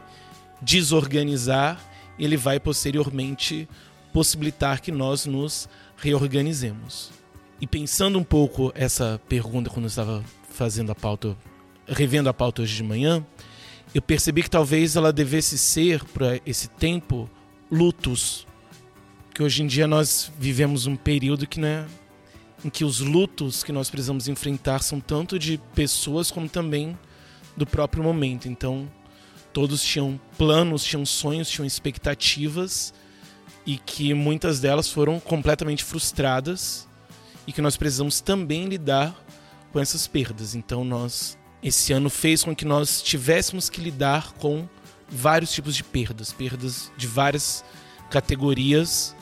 desorganizar, ele vai posteriormente possibilitar que nós nos reorganizemos. E pensando um pouco essa pergunta quando eu estava fazendo a pauta, revendo a pauta hoje de manhã, eu percebi que talvez ela devesse ser para esse tempo lutos, que hoje em dia nós vivemos um período que né, em que os lutos que nós precisamos enfrentar são tanto de pessoas como também do próprio momento. Então, todos tinham planos, tinham sonhos, tinham expectativas e que muitas delas foram completamente frustradas e que nós precisamos também lidar com essas perdas. Então, nós esse ano fez com que nós tivéssemos que lidar com vários tipos de perdas, perdas de várias categorias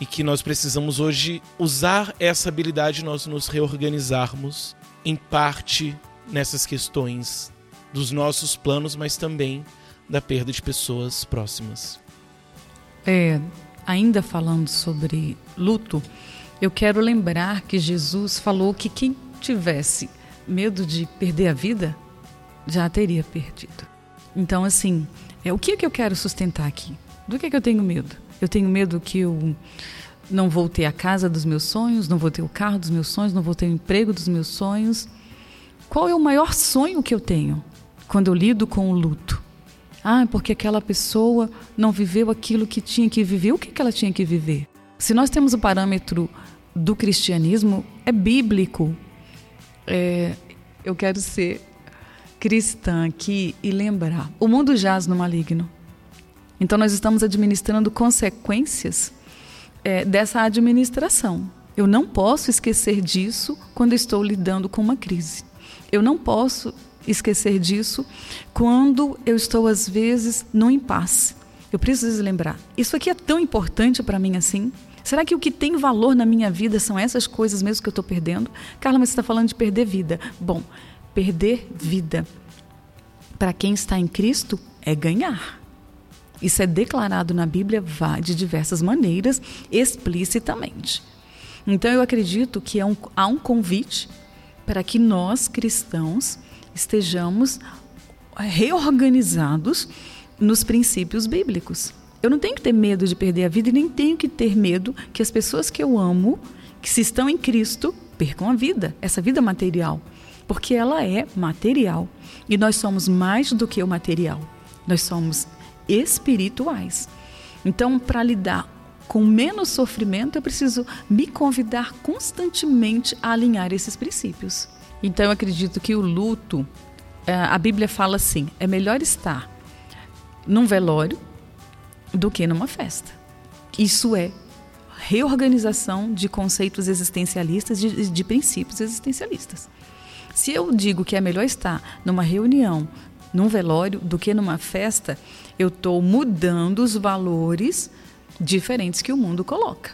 e que nós precisamos hoje usar essa habilidade de nós nos reorganizarmos em parte nessas questões dos nossos planos, mas também da perda de pessoas próximas. É, ainda falando sobre luto, eu quero lembrar que Jesus falou que quem tivesse medo de perder a vida já teria perdido. Então, assim, é o que, é que eu quero sustentar aqui? Do que, é que eu tenho medo? Eu tenho medo que eu não vou ter a casa dos meus sonhos, não vou ter o carro dos meus sonhos, não vou ter o emprego dos meus sonhos. Qual é o maior sonho que eu tenho quando eu lido com o luto? Ah, porque aquela pessoa não viveu aquilo que tinha que viver. O que, que ela tinha que viver? Se nós temos o parâmetro do cristianismo é bíblico. É, eu quero ser cristã aqui e lembrar: o mundo jaz no maligno. Então, nós estamos administrando consequências é, dessa administração. Eu não posso esquecer disso quando estou lidando com uma crise. Eu não posso esquecer disso quando eu estou, às vezes, no impasse. Eu preciso lembrar: isso aqui é tão importante para mim assim? Será que o que tem valor na minha vida são essas coisas mesmo que eu estou perdendo? Carla, mas você está falando de perder vida. Bom, perder vida para quem está em Cristo é ganhar. Isso é declarado na Bíblia de diversas maneiras, explicitamente. Então eu acredito que é um, há um convite para que nós cristãos estejamos reorganizados nos princípios bíblicos. Eu não tenho que ter medo de perder a vida e nem tenho que ter medo que as pessoas que eu amo, que se estão em Cristo, percam a vida, essa vida material, porque ela é material. E nós somos mais do que o material. Nós somos espirituais. Então, para lidar com menos sofrimento, eu preciso me convidar constantemente a alinhar esses princípios. Então, eu acredito que o luto, eh, a Bíblia fala assim: é melhor estar num velório do que numa festa. Isso é reorganização de conceitos existencialistas, de, de princípios existencialistas. Se eu digo que é melhor estar numa reunião, num velório, do que numa festa, eu estou mudando os valores diferentes que o mundo coloca.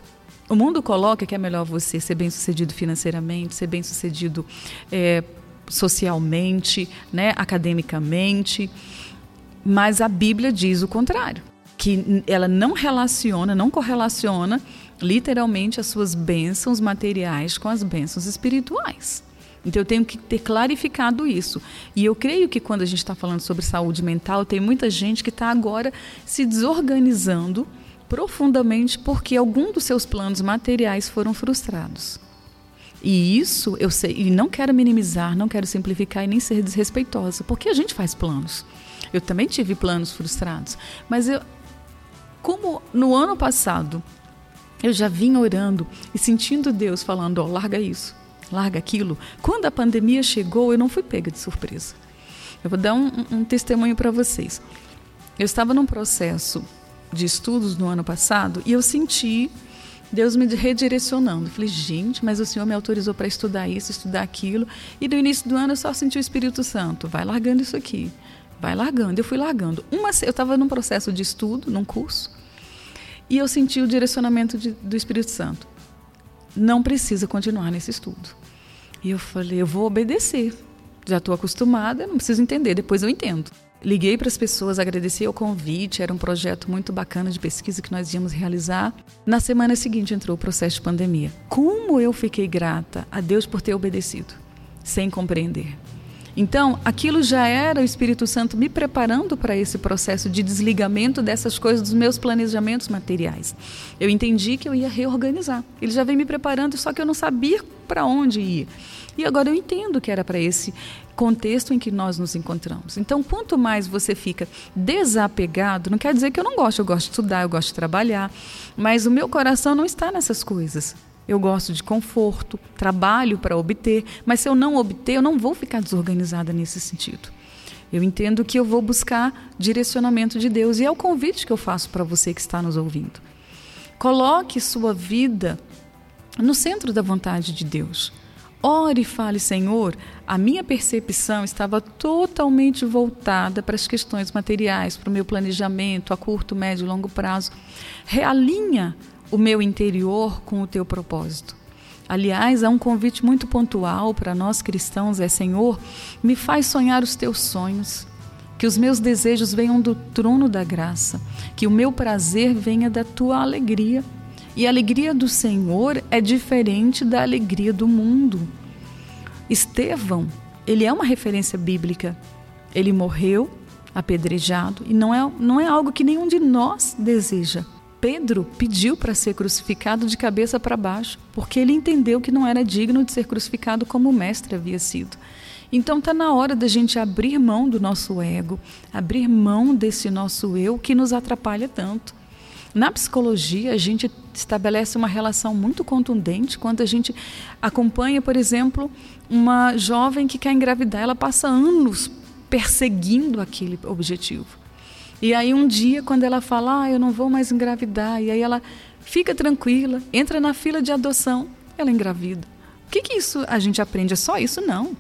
O mundo coloca que é melhor você ser bem sucedido financeiramente, ser bem sucedido é, socialmente, né, academicamente, mas a Bíblia diz o contrário que ela não relaciona, não correlaciona literalmente as suas bênçãos materiais com as bênçãos espirituais. Então eu tenho que ter clarificado isso. E eu creio que quando a gente está falando sobre saúde mental, tem muita gente que está agora se desorganizando profundamente porque algum dos seus planos materiais foram frustrados. E isso eu sei, e não quero minimizar, não quero simplificar e nem ser desrespeitosa, porque a gente faz planos. Eu também tive planos frustrados, mas eu, como no ano passado eu já vinha orando e sentindo Deus falando: ó, oh, larga isso, larga aquilo. Quando a pandemia chegou, eu não fui pega de surpresa. Eu vou dar um, um testemunho para vocês. Eu estava num processo de estudos no ano passado e eu senti Deus me redirecionando. Falei, gente, mas o Senhor me autorizou para estudar isso, estudar aquilo. E no início do ano eu só senti o Espírito Santo. Vai largando isso aqui. Vai largando. Eu fui largando. Uma, eu estava num processo de estudo, num curso. E eu senti o direcionamento de, do Espírito Santo. Não precisa continuar nesse estudo. E eu falei, eu vou obedecer. Já estou acostumada, não preciso entender, depois eu entendo. Liguei para as pessoas, agradeci o convite, era um projeto muito bacana de pesquisa que nós íamos realizar. Na semana seguinte entrou o processo de pandemia. Como eu fiquei grata a Deus por ter obedecido, sem compreender. Então, aquilo já era o Espírito Santo me preparando para esse processo de desligamento dessas coisas dos meus planejamentos materiais. Eu entendi que eu ia reorganizar. Ele já vem me preparando, só que eu não sabia para onde ir. E agora eu entendo que era para esse contexto em que nós nos encontramos. Então, quanto mais você fica desapegado, não quer dizer que eu não gosto, eu gosto de estudar, eu gosto de trabalhar, mas o meu coração não está nessas coisas. Eu gosto de conforto, trabalho para obter, mas se eu não obter, eu não vou ficar desorganizada nesse sentido. Eu entendo que eu vou buscar direcionamento de Deus e é o convite que eu faço para você que está nos ouvindo. Coloque sua vida no centro da vontade de Deus. Ore e fale, Senhor, a minha percepção estava totalmente voltada para as questões materiais, para o meu planejamento a curto, médio e longo prazo. Realinha o meu interior com o teu propósito. Aliás, há um convite muito pontual para nós cristãos: é Senhor, me faz sonhar os teus sonhos, que os meus desejos venham do trono da graça, que o meu prazer venha da tua alegria. E a alegria do Senhor é diferente da alegria do mundo. Estevão, ele é uma referência bíblica. Ele morreu apedrejado e não é, não é algo que nenhum de nós deseja. Pedro pediu para ser crucificado de cabeça para baixo, porque ele entendeu que não era digno de ser crucificado como o mestre havia sido. Então está na hora da gente abrir mão do nosso ego, abrir mão desse nosso eu que nos atrapalha tanto. Na psicologia, a gente estabelece uma relação muito contundente quando a gente acompanha, por exemplo, uma jovem que quer engravidar. Ela passa anos perseguindo aquele objetivo. E aí um dia, quando ela fala, ah, eu não vou mais engravidar, e aí ela fica tranquila, entra na fila de adoção, ela engravida. O que, que isso a gente aprende? É só isso? Não.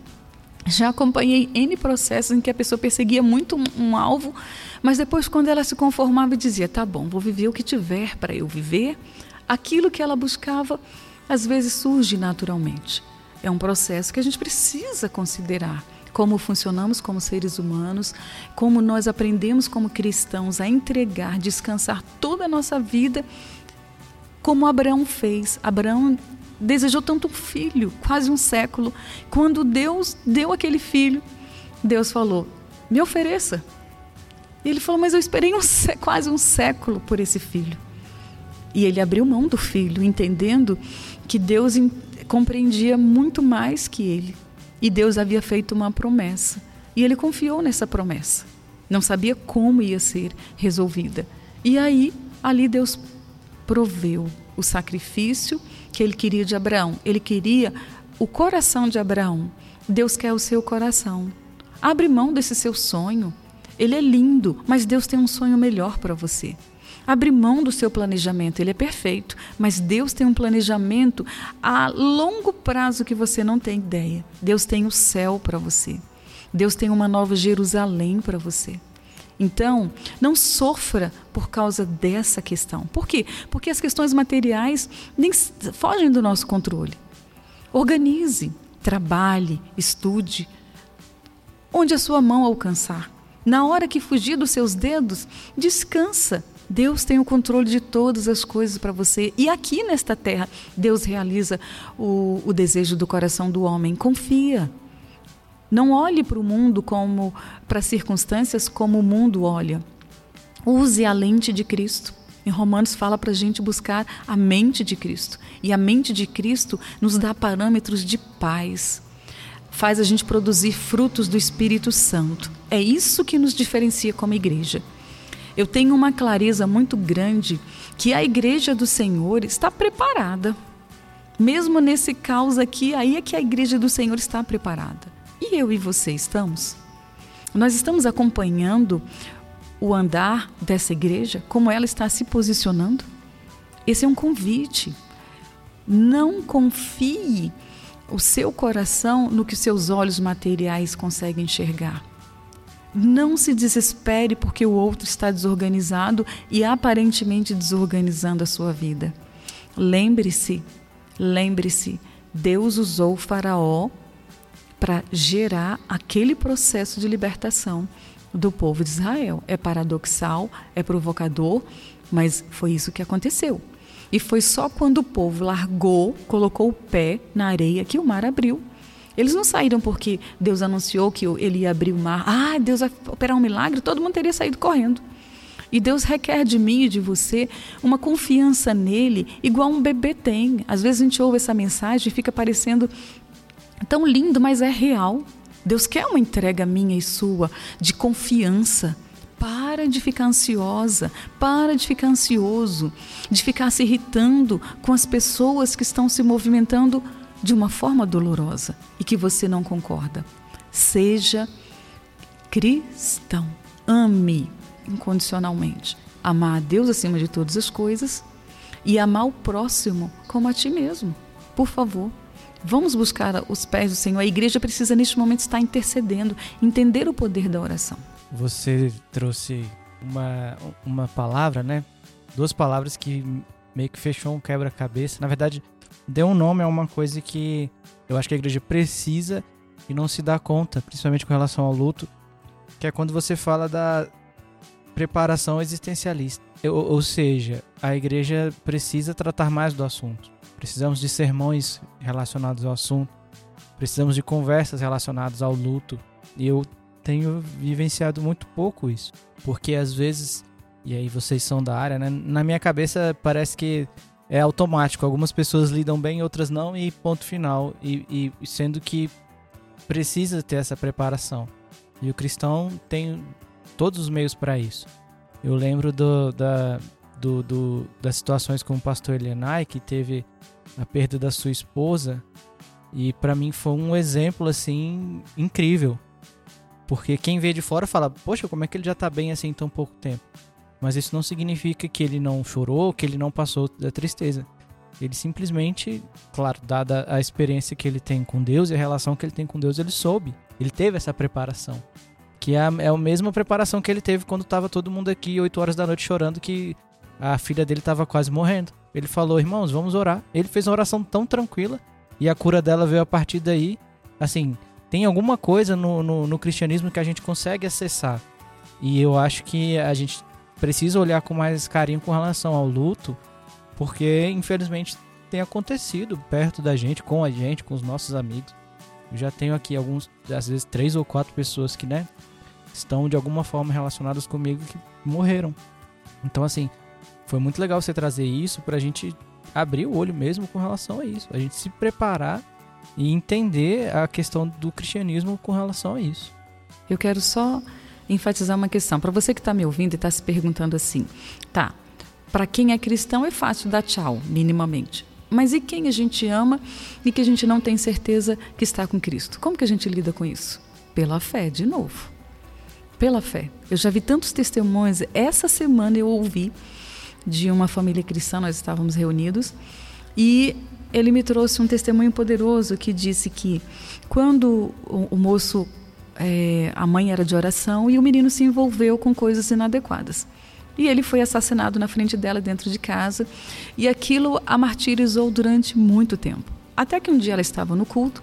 Já acompanhei N processos em que a pessoa perseguia muito um, um alvo, mas depois, quando ela se conformava e dizia: tá bom, vou viver o que tiver para eu viver, aquilo que ela buscava às vezes surge naturalmente. É um processo que a gente precisa considerar como funcionamos como seres humanos, como nós aprendemos como cristãos a entregar, descansar toda a nossa vida, como Abraão fez. Abraão desejou tanto um filho, quase um século. Quando Deus deu aquele filho, Deus falou: Me ofereça. E ele falou: Mas eu esperei um, quase um século por esse filho. E ele abriu mão do filho, entendendo que Deus compreendia muito mais que ele. E Deus havia feito uma promessa. E ele confiou nessa promessa. Não sabia como ia ser resolvida. E aí, ali Deus proveu o sacrifício que ele queria de Abraão. Ele queria o coração de Abraão. Deus quer o seu coração. Abre mão desse seu sonho. Ele é lindo, mas Deus tem um sonho melhor para você. Abre mão do seu planejamento, ele é perfeito, mas Deus tem um planejamento a longo prazo que você não tem ideia. Deus tem o céu para você. Deus tem uma nova Jerusalém para você. Então, não sofra por causa dessa questão. Por quê? Porque as questões materiais nem fogem do nosso controle. Organize, trabalhe, estude, onde a sua mão alcançar. Na hora que fugir dos seus dedos, descansa. Deus tem o controle de todas as coisas para você. E aqui nesta terra, Deus realiza o, o desejo do coração do homem. Confia. Não olhe para o mundo como para as circunstâncias como o mundo olha. Use a lente de Cristo. Em Romanos fala para a gente buscar a mente de Cristo. E a mente de Cristo nos dá parâmetros de paz. Faz a gente produzir frutos do Espírito Santo. É isso que nos diferencia como igreja. Eu tenho uma clareza muito grande que a igreja do Senhor está preparada. Mesmo nesse caos aqui, aí é que a igreja do Senhor está preparada. E eu e você estamos? Nós estamos acompanhando o andar dessa igreja, como ela está se posicionando? Esse é um convite. Não confie o seu coração no que seus olhos materiais conseguem enxergar. Não se desespere porque o outro está desorganizado e aparentemente desorganizando a sua vida. Lembre-se, lembre-se, Deus usou o Faraó para gerar aquele processo de libertação do povo de Israel. É paradoxal, é provocador, mas foi isso que aconteceu. E foi só quando o povo largou, colocou o pé na areia que o mar abriu. Eles não saíram porque Deus anunciou que ele ia abrir o mar. Ah, Deus vai operar um milagre, todo mundo teria saído correndo. E Deus requer de mim e de você uma confiança nele, igual um bebê tem. Às vezes a gente ouve essa mensagem e fica parecendo tão lindo, mas é real. Deus quer uma entrega minha e sua de confiança. Para de ficar ansiosa, para de ficar ansioso, de ficar se irritando com as pessoas que estão se movimentando de uma forma dolorosa e que você não concorda. Seja cristão. Ame incondicionalmente. Amar a Deus acima de todas as coisas e amar o próximo como a ti mesmo. Por favor. Vamos buscar os pés do Senhor. A igreja precisa, neste momento, estar intercedendo, entender o poder da oração. Você trouxe uma, uma palavra, né? Duas palavras que meio que fechou um quebra-cabeça. Na verdade, deu um nome a uma coisa que eu acho que a igreja precisa e não se dá conta, principalmente com relação ao luto, que é quando você fala da preparação existencialista. Ou, ou seja, a igreja precisa tratar mais do assunto. Precisamos de sermões relacionados ao assunto. Precisamos de conversas relacionadas ao luto. E eu tenho vivenciado muito pouco isso. Porque às vezes, e aí vocês são da área, né? Na minha cabeça parece que é automático. Algumas pessoas lidam bem, outras não, e ponto final. E, e sendo que precisa ter essa preparação. E o cristão tem todos os meios para isso. Eu lembro do, da, do, do, das situações com o pastor Elianai, que teve a perda da sua esposa, e para mim foi um exemplo assim incrível. Porque quem vê de fora fala: "Poxa, como é que ele já tá bem assim em tão pouco tempo?" Mas isso não significa que ele não chorou, que ele não passou da tristeza. Ele simplesmente, claro, dada a experiência que ele tem com Deus e a relação que ele tem com Deus, ele soube. Ele teve essa preparação. Que é a, é a mesma preparação que ele teve quando estava todo mundo aqui 8 horas da noite chorando que a filha dele estava quase morrendo. Ele falou, irmãos, vamos orar. Ele fez uma oração tão tranquila e a cura dela veio a partir daí. Assim, tem alguma coisa no, no, no cristianismo que a gente consegue acessar. E eu acho que a gente precisa olhar com mais carinho com relação ao luto, porque infelizmente tem acontecido perto da gente, com a gente, com os nossos amigos. Eu já tenho aqui alguns, às vezes três ou quatro pessoas que, né, estão de alguma forma relacionadas comigo que morreram. Então, assim, foi muito legal você trazer isso pra gente abrir o olho mesmo com relação a isso. A gente se preparar e entender a questão do cristianismo com relação a isso. Eu quero só enfatizar uma questão. Para você que está me ouvindo e está se perguntando assim, tá, para quem é cristão é fácil dar tchau, minimamente. Mas e quem a gente ama e que a gente não tem certeza que está com Cristo? Como que a gente lida com isso? Pela fé, de novo. Pela fé. Eu já vi tantos testemunhos. Essa semana eu ouvi de uma família cristã, nós estávamos reunidos, e ele me trouxe um testemunho poderoso que disse que quando o, moço, é, a mãe era de oração e o menino se envolveu com coisas inadequadas. E ele foi assassinado na frente dela dentro de casa e aquilo a martirizou durante muito tempo. Até que um dia ela estava no culto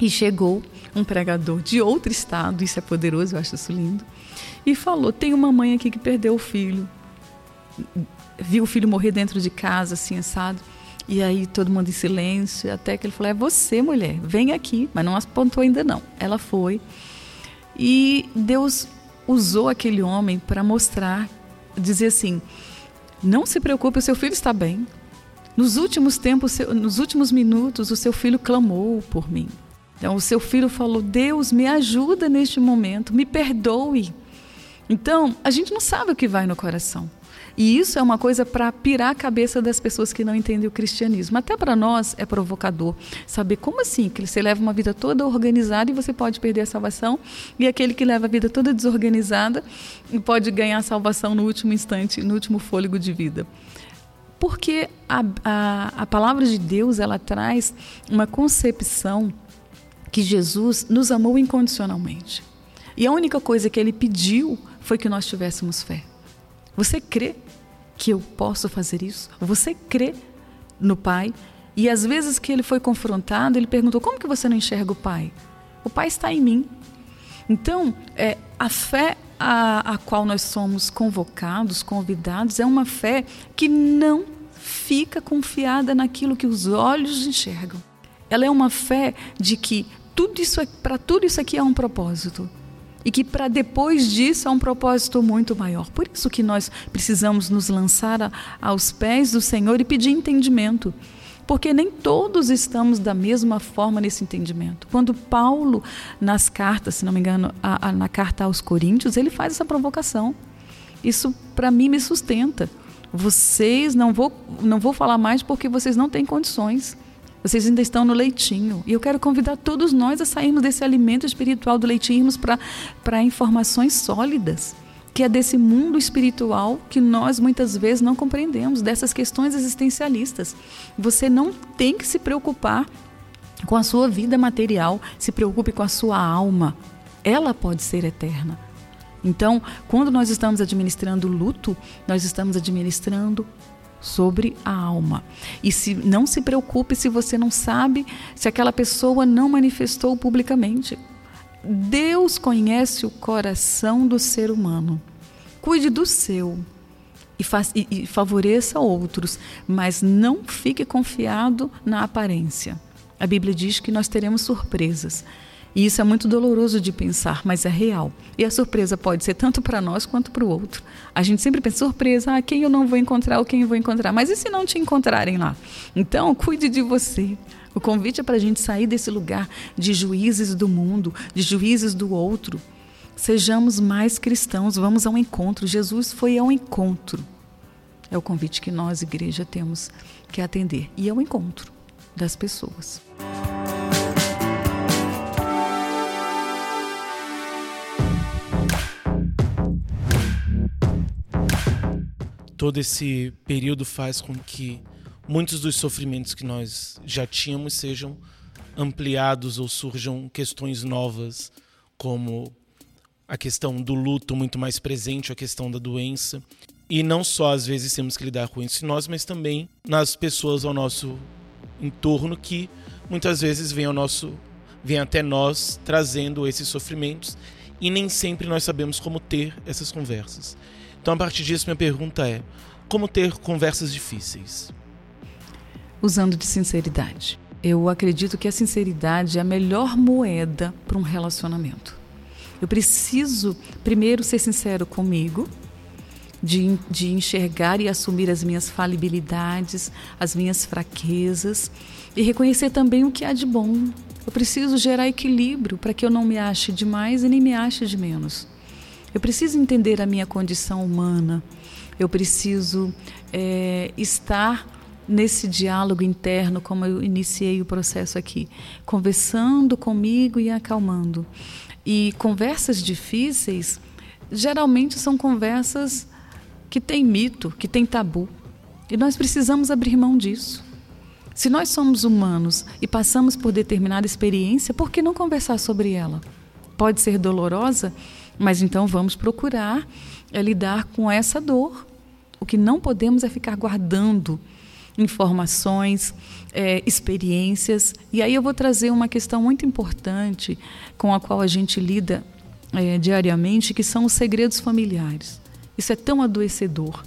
e chegou um pregador de outro estado, isso é poderoso, eu acho isso lindo, e falou: Tem uma mãe aqui que perdeu o filho, viu o filho morrer dentro de casa, assim, assado. E aí todo mundo em silêncio, até que ele falou: É você, mulher, vem aqui. Mas não apontou ainda, não. Ela foi. E Deus usou aquele homem para mostrar, dizer assim: Não se preocupe, o seu filho está bem. Nos últimos tempos, nos últimos minutos, o seu filho clamou por mim. Então, o seu filho falou: Deus, me ajuda neste momento, me perdoe. Então, a gente não sabe o que vai no coração. E isso é uma coisa para pirar a cabeça das pessoas que não entendem o cristianismo. Até para nós é provocador saber como assim que você leva uma vida toda organizada e você pode perder a salvação, e aquele que leva a vida toda desorganizada pode ganhar a salvação no último instante, no último fôlego de vida. Porque a, a, a palavra de Deus ela traz uma concepção que Jesus nos amou incondicionalmente. E a única coisa que ele pediu foi que nós tivéssemos fé. Você crê que eu posso fazer isso? Você crê no Pai? E às vezes que ele foi confrontado, ele perguntou: como que você não enxerga o Pai? O Pai está em mim. Então, é, a fé a, a qual nós somos convocados, convidados, é uma fé que não fica confiada naquilo que os olhos enxergam. Ela é uma fé de que tudo isso é, para tudo isso aqui há um propósito e que para depois disso há um propósito muito maior. Por isso que nós precisamos nos lançar a, aos pés do Senhor e pedir entendimento. Porque nem todos estamos da mesma forma nesse entendimento. Quando Paulo, nas cartas, se não me engano, a, a, na carta aos Coríntios, ele faz essa provocação. Isso para mim me sustenta. Vocês não vou, não vou falar mais porque vocês não têm condições. Vocês ainda estão no leitinho. E eu quero convidar todos nós a sairmos desse alimento espiritual do leitinho e irmos para informações sólidas, que é desse mundo espiritual que nós muitas vezes não compreendemos, dessas questões existencialistas. Você não tem que se preocupar com a sua vida material, se preocupe com a sua alma. Ela pode ser eterna. Então, quando nós estamos administrando luto, nós estamos administrando sobre a alma. E se não se preocupe se você não sabe se aquela pessoa não manifestou publicamente. Deus conhece o coração do ser humano. Cuide do seu e, faz, e, e favoreça outros, mas não fique confiado na aparência. A Bíblia diz que nós teremos surpresas. E isso é muito doloroso de pensar, mas é real. E a surpresa pode ser tanto para nós quanto para o outro. A gente sempre pensa, surpresa, ah, quem eu não vou encontrar ou quem eu vou encontrar. Mas e se não te encontrarem lá? Então, cuide de você. O convite é para a gente sair desse lugar de juízes do mundo, de juízes do outro. Sejamos mais cristãos, vamos ao encontro. Jesus foi ao encontro. É o convite que nós, igreja, temos que atender. E é o encontro das pessoas. Todo esse período faz com que muitos dos sofrimentos que nós já tínhamos sejam ampliados ou surjam questões novas, como a questão do luto muito mais presente, a questão da doença. E não só às vezes temos que lidar com isso em nós, mas também nas pessoas ao nosso entorno que muitas vezes vêm ao nosso vêm até nós trazendo esses sofrimentos e nem sempre nós sabemos como ter essas conversas. Então a partir disso minha pergunta é: como ter conversas difíceis? Usando de sinceridade. Eu acredito que a sinceridade é a melhor moeda para um relacionamento. Eu preciso primeiro ser sincero comigo, de, de enxergar e assumir as minhas falibilidades, as minhas fraquezas e reconhecer também o que há de bom. Eu preciso gerar equilíbrio para que eu não me ache de mais e nem me ache de menos. Eu preciso entender a minha condição humana. Eu preciso é, estar nesse diálogo interno, como eu iniciei o processo aqui, conversando comigo e acalmando. E conversas difíceis geralmente são conversas que têm mito, que têm tabu. E nós precisamos abrir mão disso. Se nós somos humanos e passamos por determinada experiência, por que não conversar sobre ela? Pode ser dolorosa, mas então vamos procurar é, lidar com essa dor. O que não podemos é ficar guardando informações, é, experiências. E aí eu vou trazer uma questão muito importante com a qual a gente lida é, diariamente, que são os segredos familiares. Isso é tão adoecedor,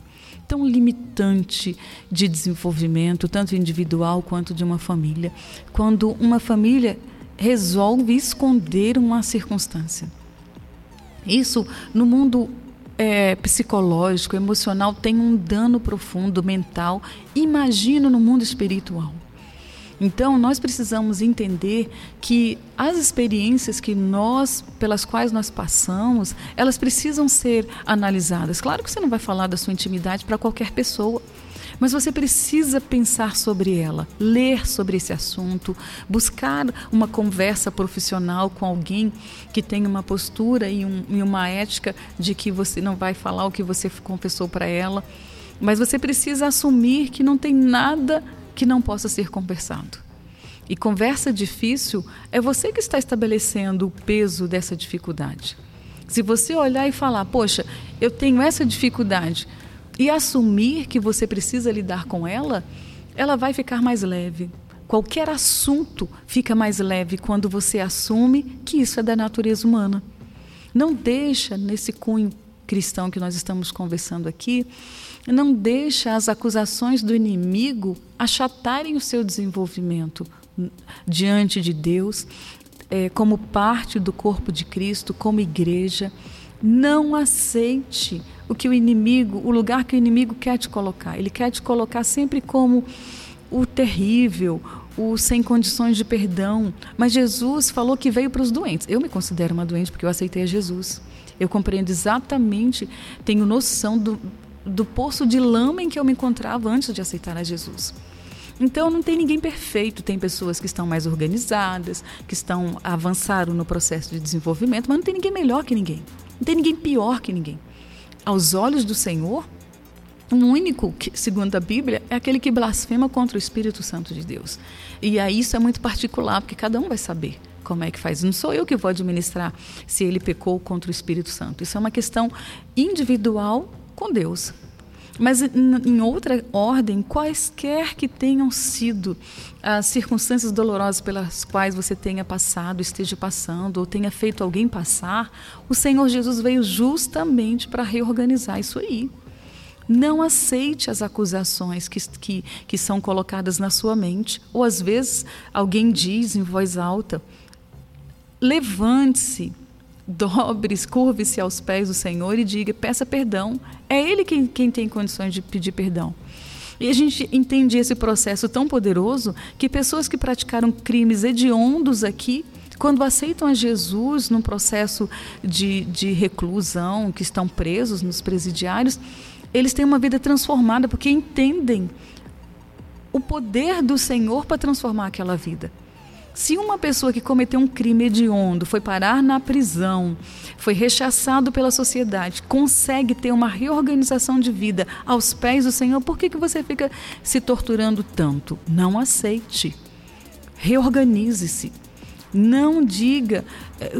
tão limitante de desenvolvimento, tanto individual quanto de uma família. Quando uma família resolve esconder uma circunstância. Isso no mundo é, psicológico, emocional, tem um dano profundo mental. Imagino no mundo espiritual. Então, nós precisamos entender que as experiências que nós, pelas quais nós passamos, elas precisam ser analisadas. Claro que você não vai falar da sua intimidade para qualquer pessoa. Mas você precisa pensar sobre ela, ler sobre esse assunto, buscar uma conversa profissional com alguém que tem uma postura e, um, e uma ética de que você não vai falar o que você confessou para ela. Mas você precisa assumir que não tem nada que não possa ser conversado. E conversa difícil é você que está estabelecendo o peso dessa dificuldade. Se você olhar e falar, poxa, eu tenho essa dificuldade, e assumir que você precisa lidar com ela, ela vai ficar mais leve. Qualquer assunto fica mais leve quando você assume que isso é da natureza humana. Não deixa nesse cunho cristão que nós estamos conversando aqui, não deixa as acusações do inimigo achatarem o seu desenvolvimento diante de Deus, é, como parte do corpo de Cristo, como igreja. Não aceite o que o inimigo, o lugar que o inimigo quer te colocar. Ele quer te colocar sempre como o terrível, o sem condições de perdão. Mas Jesus falou que veio para os doentes. Eu me considero uma doente porque eu aceitei a Jesus. Eu compreendo exatamente, tenho noção do, do poço de lama em que eu me encontrava antes de aceitar a Jesus. Então não tem ninguém perfeito, tem pessoas que estão mais organizadas, que estão avançaram no processo de desenvolvimento, mas não tem ninguém melhor que ninguém. Não tem ninguém pior que ninguém. Aos olhos do Senhor, o único, que, segundo a Bíblia, é aquele que blasfema contra o Espírito Santo de Deus. E aí isso é muito particular, porque cada um vai saber como é que faz. Não sou eu que vou administrar se ele pecou contra o Espírito Santo. Isso é uma questão individual com Deus. Mas em outra ordem, quaisquer que tenham sido as circunstâncias dolorosas pelas quais você tenha passado, esteja passando, ou tenha feito alguém passar, o Senhor Jesus veio justamente para reorganizar isso aí. Não aceite as acusações que, que, que são colocadas na sua mente. Ou às vezes alguém diz em voz alta: levante-se, dobre-se, curve-se aos pés do Senhor e diga, peça perdão. É Ele quem, quem tem condições de pedir perdão. E a gente entende esse processo tão poderoso que pessoas que praticaram crimes hediondos aqui, quando aceitam a Jesus num processo de, de reclusão, que estão presos nos presidiários, eles têm uma vida transformada porque entendem o poder do Senhor para transformar aquela vida. Se uma pessoa que cometeu um crime hediondo foi parar na prisão, foi rechaçado pela sociedade, consegue ter uma reorganização de vida aos pés do Senhor, por que, que você fica se torturando tanto? Não aceite. Reorganize-se. Não diga, eh,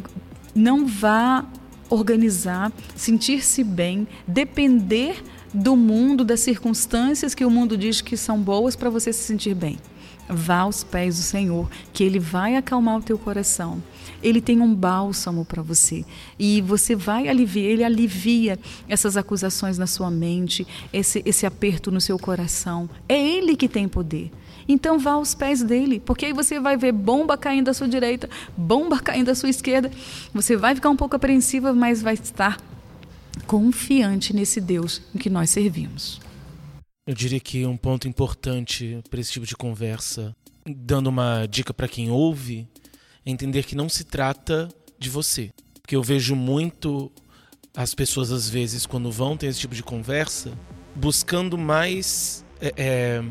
não vá organizar, sentir-se bem, depender do mundo, das circunstâncias que o mundo diz que são boas para você se sentir bem. Vá aos pés do Senhor, que Ele vai acalmar o teu coração. Ele tem um bálsamo para você e você vai aliviar, ele alivia essas acusações na sua mente, esse, esse aperto no seu coração. É Ele que tem poder. Então vá aos pés dele, porque aí você vai ver bomba caindo da sua direita, bomba caindo da sua esquerda. Você vai ficar um pouco apreensiva, mas vai estar confiante nesse Deus em que nós servimos. Eu diria que um ponto importante para esse tipo de conversa, dando uma dica para quem ouve, é entender que não se trata de você. Porque eu vejo muito as pessoas, às vezes, quando vão ter esse tipo de conversa, buscando mais é, é,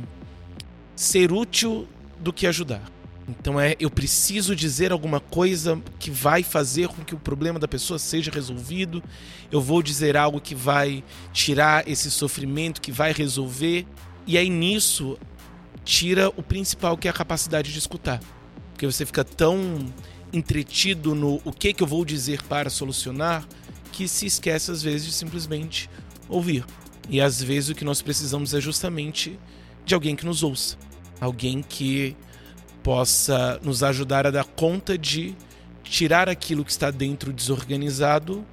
ser útil do que ajudar. Então é, eu preciso dizer alguma coisa que vai fazer com que o problema da pessoa seja resolvido. Eu vou dizer algo que vai tirar esse sofrimento, que vai resolver. E aí nisso tira o principal que é a capacidade de escutar. Porque você fica tão entretido no o que que eu vou dizer para solucionar que se esquece às vezes de simplesmente ouvir. E às vezes o que nós precisamos é justamente de alguém que nos ouça, alguém que possa nos ajudar a dar conta de tirar aquilo que está dentro desorganizado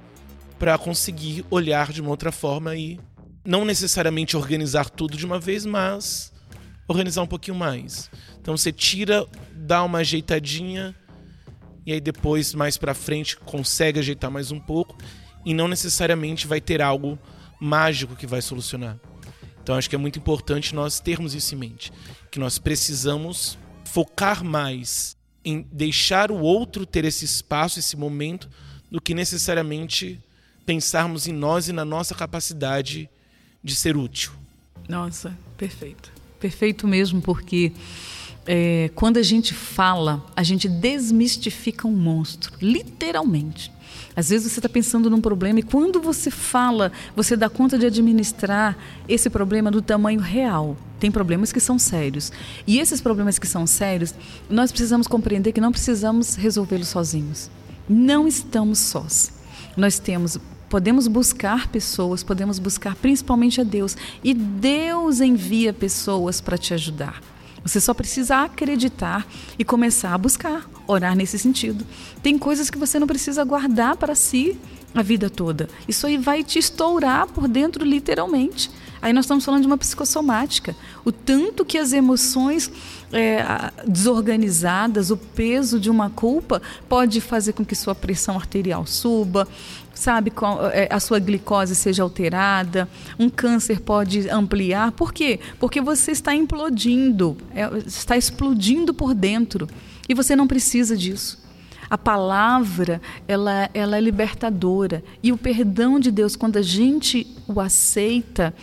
para conseguir olhar de uma outra forma e não necessariamente organizar tudo de uma vez, mas organizar um pouquinho mais. Então você tira, dá uma ajeitadinha e aí depois mais para frente consegue ajeitar mais um pouco e não necessariamente vai ter algo mágico que vai solucionar. Então acho que é muito importante nós termos isso em mente, que nós precisamos focar mais em deixar o outro ter esse espaço, esse momento, do que necessariamente pensarmos em nós e na nossa capacidade de ser útil. Nossa, perfeito. Perfeito mesmo, porque é, quando a gente fala, a gente desmistifica um monstro, literalmente. Às vezes você está pensando num problema e quando você fala, você dá conta de administrar esse problema do tamanho real. Tem problemas que são sérios. E esses problemas que são sérios, nós precisamos compreender que não precisamos resolvê-los sozinhos. Não estamos sós. Nós temos podemos buscar pessoas, podemos buscar principalmente a Deus. E Deus envia pessoas para te ajudar. Você só precisa acreditar e começar a buscar, orar nesse sentido. Tem coisas que você não precisa guardar para si a vida toda. Isso aí vai te estourar por dentro, literalmente. Aí nós estamos falando de uma psicossomática. O tanto que as emoções é, desorganizadas, o peso de uma culpa pode fazer com que sua pressão arterial suba, sabe, é, a sua glicose seja alterada, um câncer pode ampliar. Por quê? Porque você está implodindo, é, está explodindo por dentro e você não precisa disso. A palavra, ela, ela é libertadora. E o perdão de Deus, quando a gente o aceita,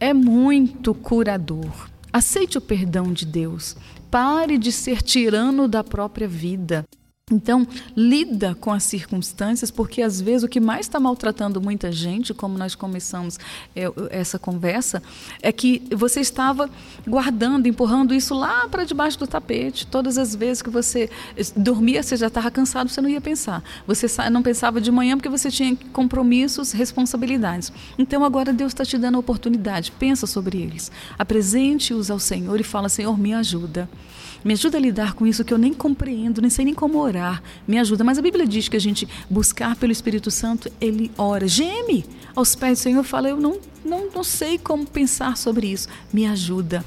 é muito curador. Aceite o perdão de Deus. Pare de ser tirano da própria vida. Então, lida com as circunstâncias, porque às vezes o que mais está maltratando muita gente, como nós começamos é, essa conversa, é que você estava guardando, empurrando isso lá para debaixo do tapete. Todas as vezes que você dormia, você já estava cansado, você não ia pensar. Você não pensava de manhã porque você tinha compromissos, responsabilidades. Então, agora Deus está te dando a oportunidade. Pensa sobre eles. Apresente-os ao Senhor e fala: Senhor, me ajuda. Me ajuda a lidar com isso que eu nem compreendo, nem sei nem como orar. Me ajuda. Mas a Bíblia diz que a gente buscar pelo Espírito Santo, ele ora, geme aos pés do Senhor, fala, eu não, não, não sei como pensar sobre isso. Me ajuda.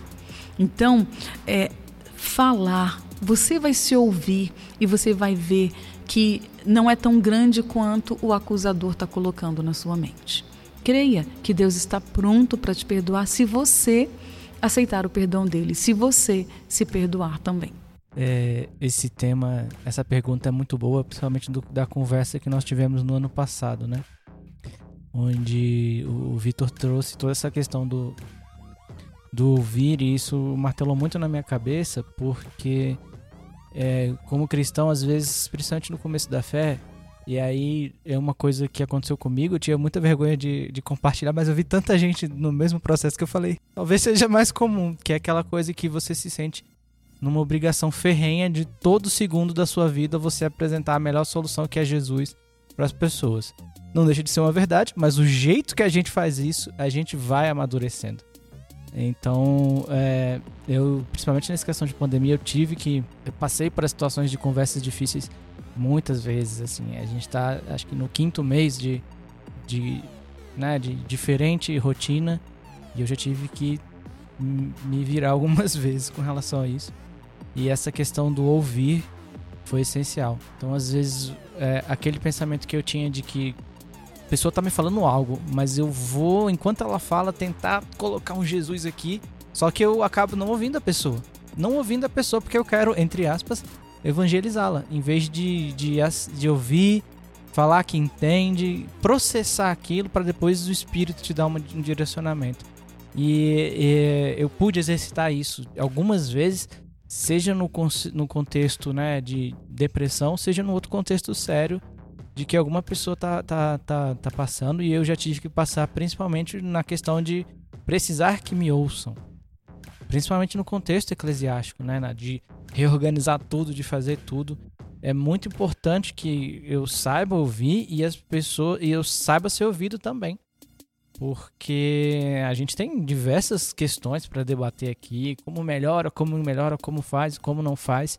Então, é, falar, você vai se ouvir e você vai ver que não é tão grande quanto o acusador está colocando na sua mente. Creia que Deus está pronto para te perdoar se você aceitar o perdão dele, se você se perdoar também. É, esse tema, essa pergunta é muito boa, principalmente do, da conversa que nós tivemos no ano passado, né? onde o Vitor trouxe toda essa questão do, do ouvir, e isso martelou muito na minha cabeça, porque é, como cristão, às vezes, principalmente no começo da fé, e aí é uma coisa que aconteceu comigo, eu tinha muita vergonha de, de compartilhar, mas eu vi tanta gente no mesmo processo que eu falei, talvez seja mais comum, que é aquela coisa que você se sente numa obrigação ferrenha de todo segundo da sua vida você apresentar a melhor solução que é Jesus para as pessoas. Não deixa de ser uma verdade, mas o jeito que a gente faz isso, a gente vai amadurecendo. Então, é, eu, principalmente nessa questão de pandemia, eu tive que. Eu passei por situações de conversas difíceis muitas vezes. Assim, a gente está, acho que no quinto mês de, de, né, de diferente rotina e eu já tive que me virar [LAUGHS] algumas vezes com relação a isso. E essa questão do ouvir foi essencial. Então, às vezes, é, aquele pensamento que eu tinha de que a pessoa tá me falando algo, mas eu vou, enquanto ela fala, tentar colocar um Jesus aqui, só que eu acabo não ouvindo a pessoa. Não ouvindo a pessoa porque eu quero, entre aspas, evangelizá-la. Em vez de, de, de ouvir, falar que entende, processar aquilo para depois o Espírito te dar um direcionamento. E, e, eu pude exercitar isso algumas vezes seja no, no contexto né, de depressão, seja no outro contexto sério de que alguma pessoa tá, tá, tá, tá passando e eu já tive que passar principalmente na questão de precisar que me ouçam. Principalmente no contexto eclesiástico, né, de reorganizar tudo, de fazer tudo. É muito importante que eu saiba ouvir e as pessoas e eu saiba ser ouvido também porque a gente tem diversas questões para debater aqui, como melhora, como melhora, como faz, como não faz.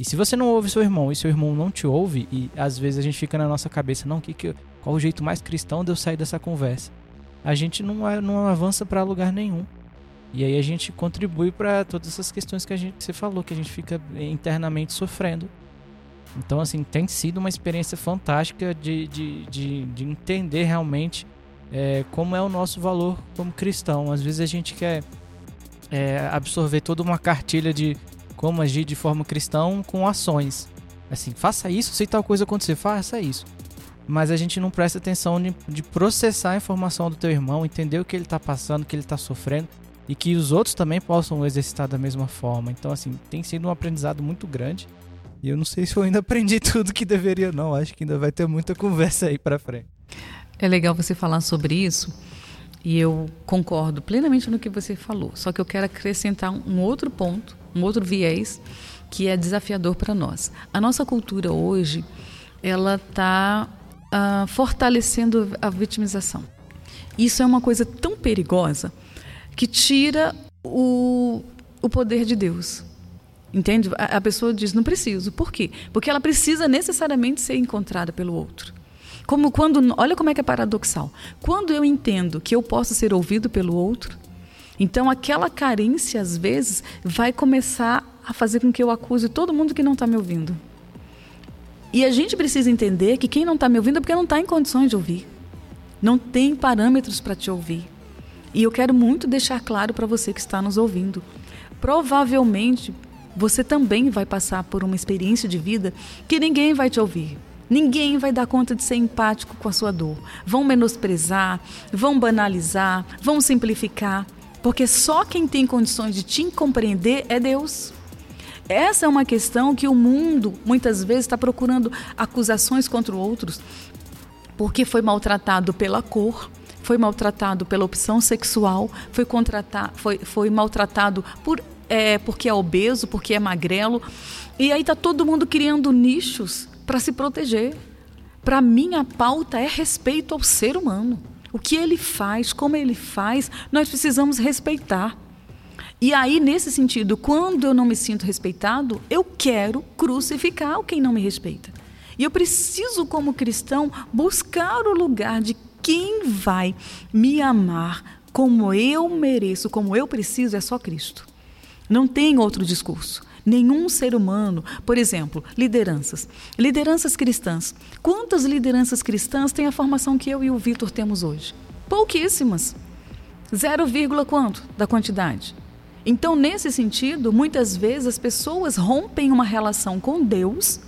E se você não ouve seu irmão e seu irmão não te ouve, e às vezes a gente fica na nossa cabeça, não, que, que, qual o jeito mais cristão de eu sair dessa conversa? A gente não, não avança para lugar nenhum. E aí a gente contribui para todas essas questões que a gente que você falou, que a gente fica internamente sofrendo. Então, assim, tem sido uma experiência fantástica de, de, de, de entender realmente é, como é o nosso valor como cristão. Às vezes a gente quer é, absorver toda uma cartilha de como agir de forma cristã com ações. Assim, faça isso, se tal coisa acontecer, faça isso. Mas a gente não presta atenção de, de processar a informação do teu irmão, entender o que ele está passando, o que ele está sofrendo e que os outros também possam exercitar da mesma forma. Então, assim, tem sido um aprendizado muito grande. E eu não sei se eu ainda [LAUGHS] aprendi tudo que deveria, não. Acho que ainda vai ter muita conversa aí para frente. É legal você falar sobre isso e eu concordo plenamente no que você falou. Só que eu quero acrescentar um outro ponto, um outro viés que é desafiador para nós. A nossa cultura hoje, ela está uh, ah, fortalecendo a vitimização. Isso é uma coisa tão perigosa que tira o, o poder de Deus. Entende? A, a pessoa diz, não preciso. Por quê? Porque ela precisa necessariamente ser encontrada pelo outro. Como quando, olha como é que é paradoxal. Quando eu entendo que eu posso ser ouvido pelo outro, então aquela carência às vezes vai começar a fazer com que eu acuse todo mundo que não está me ouvindo. E a gente precisa entender que quem não está me ouvindo é porque não está em condições de ouvir. Não tem parâmetros para te ouvir. E eu quero muito deixar claro para você que está nos ouvindo. Provavelmente você também vai passar por uma experiência de vida que ninguém vai te ouvir. Ninguém vai dar conta de ser empático com a sua dor. Vão menosprezar, vão banalizar, vão simplificar, porque só quem tem condições de te compreender é Deus. Essa é uma questão que o mundo muitas vezes está procurando acusações contra outros, porque foi maltratado pela cor, foi maltratado pela opção sexual, foi, foi, foi maltratado por, é, porque é obeso, porque é magrelo. E aí está todo mundo criando nichos para se proteger. Para mim, a pauta é respeito ao ser humano. O que ele faz, como ele faz, nós precisamos respeitar. E aí, nesse sentido, quando eu não me sinto respeitado, eu quero crucificar quem não me respeita. E eu preciso, como cristão, buscar o lugar de quem vai me amar como eu mereço, como eu preciso, é só Cristo. Não tem outro discurso. Nenhum ser humano, por exemplo, lideranças, lideranças cristãs. Quantas lideranças cristãs têm a formação que eu e o Vitor temos hoje? Pouquíssimas. Zero vírgula quanto da quantidade? Então, nesse sentido, muitas vezes as pessoas rompem uma relação com Deus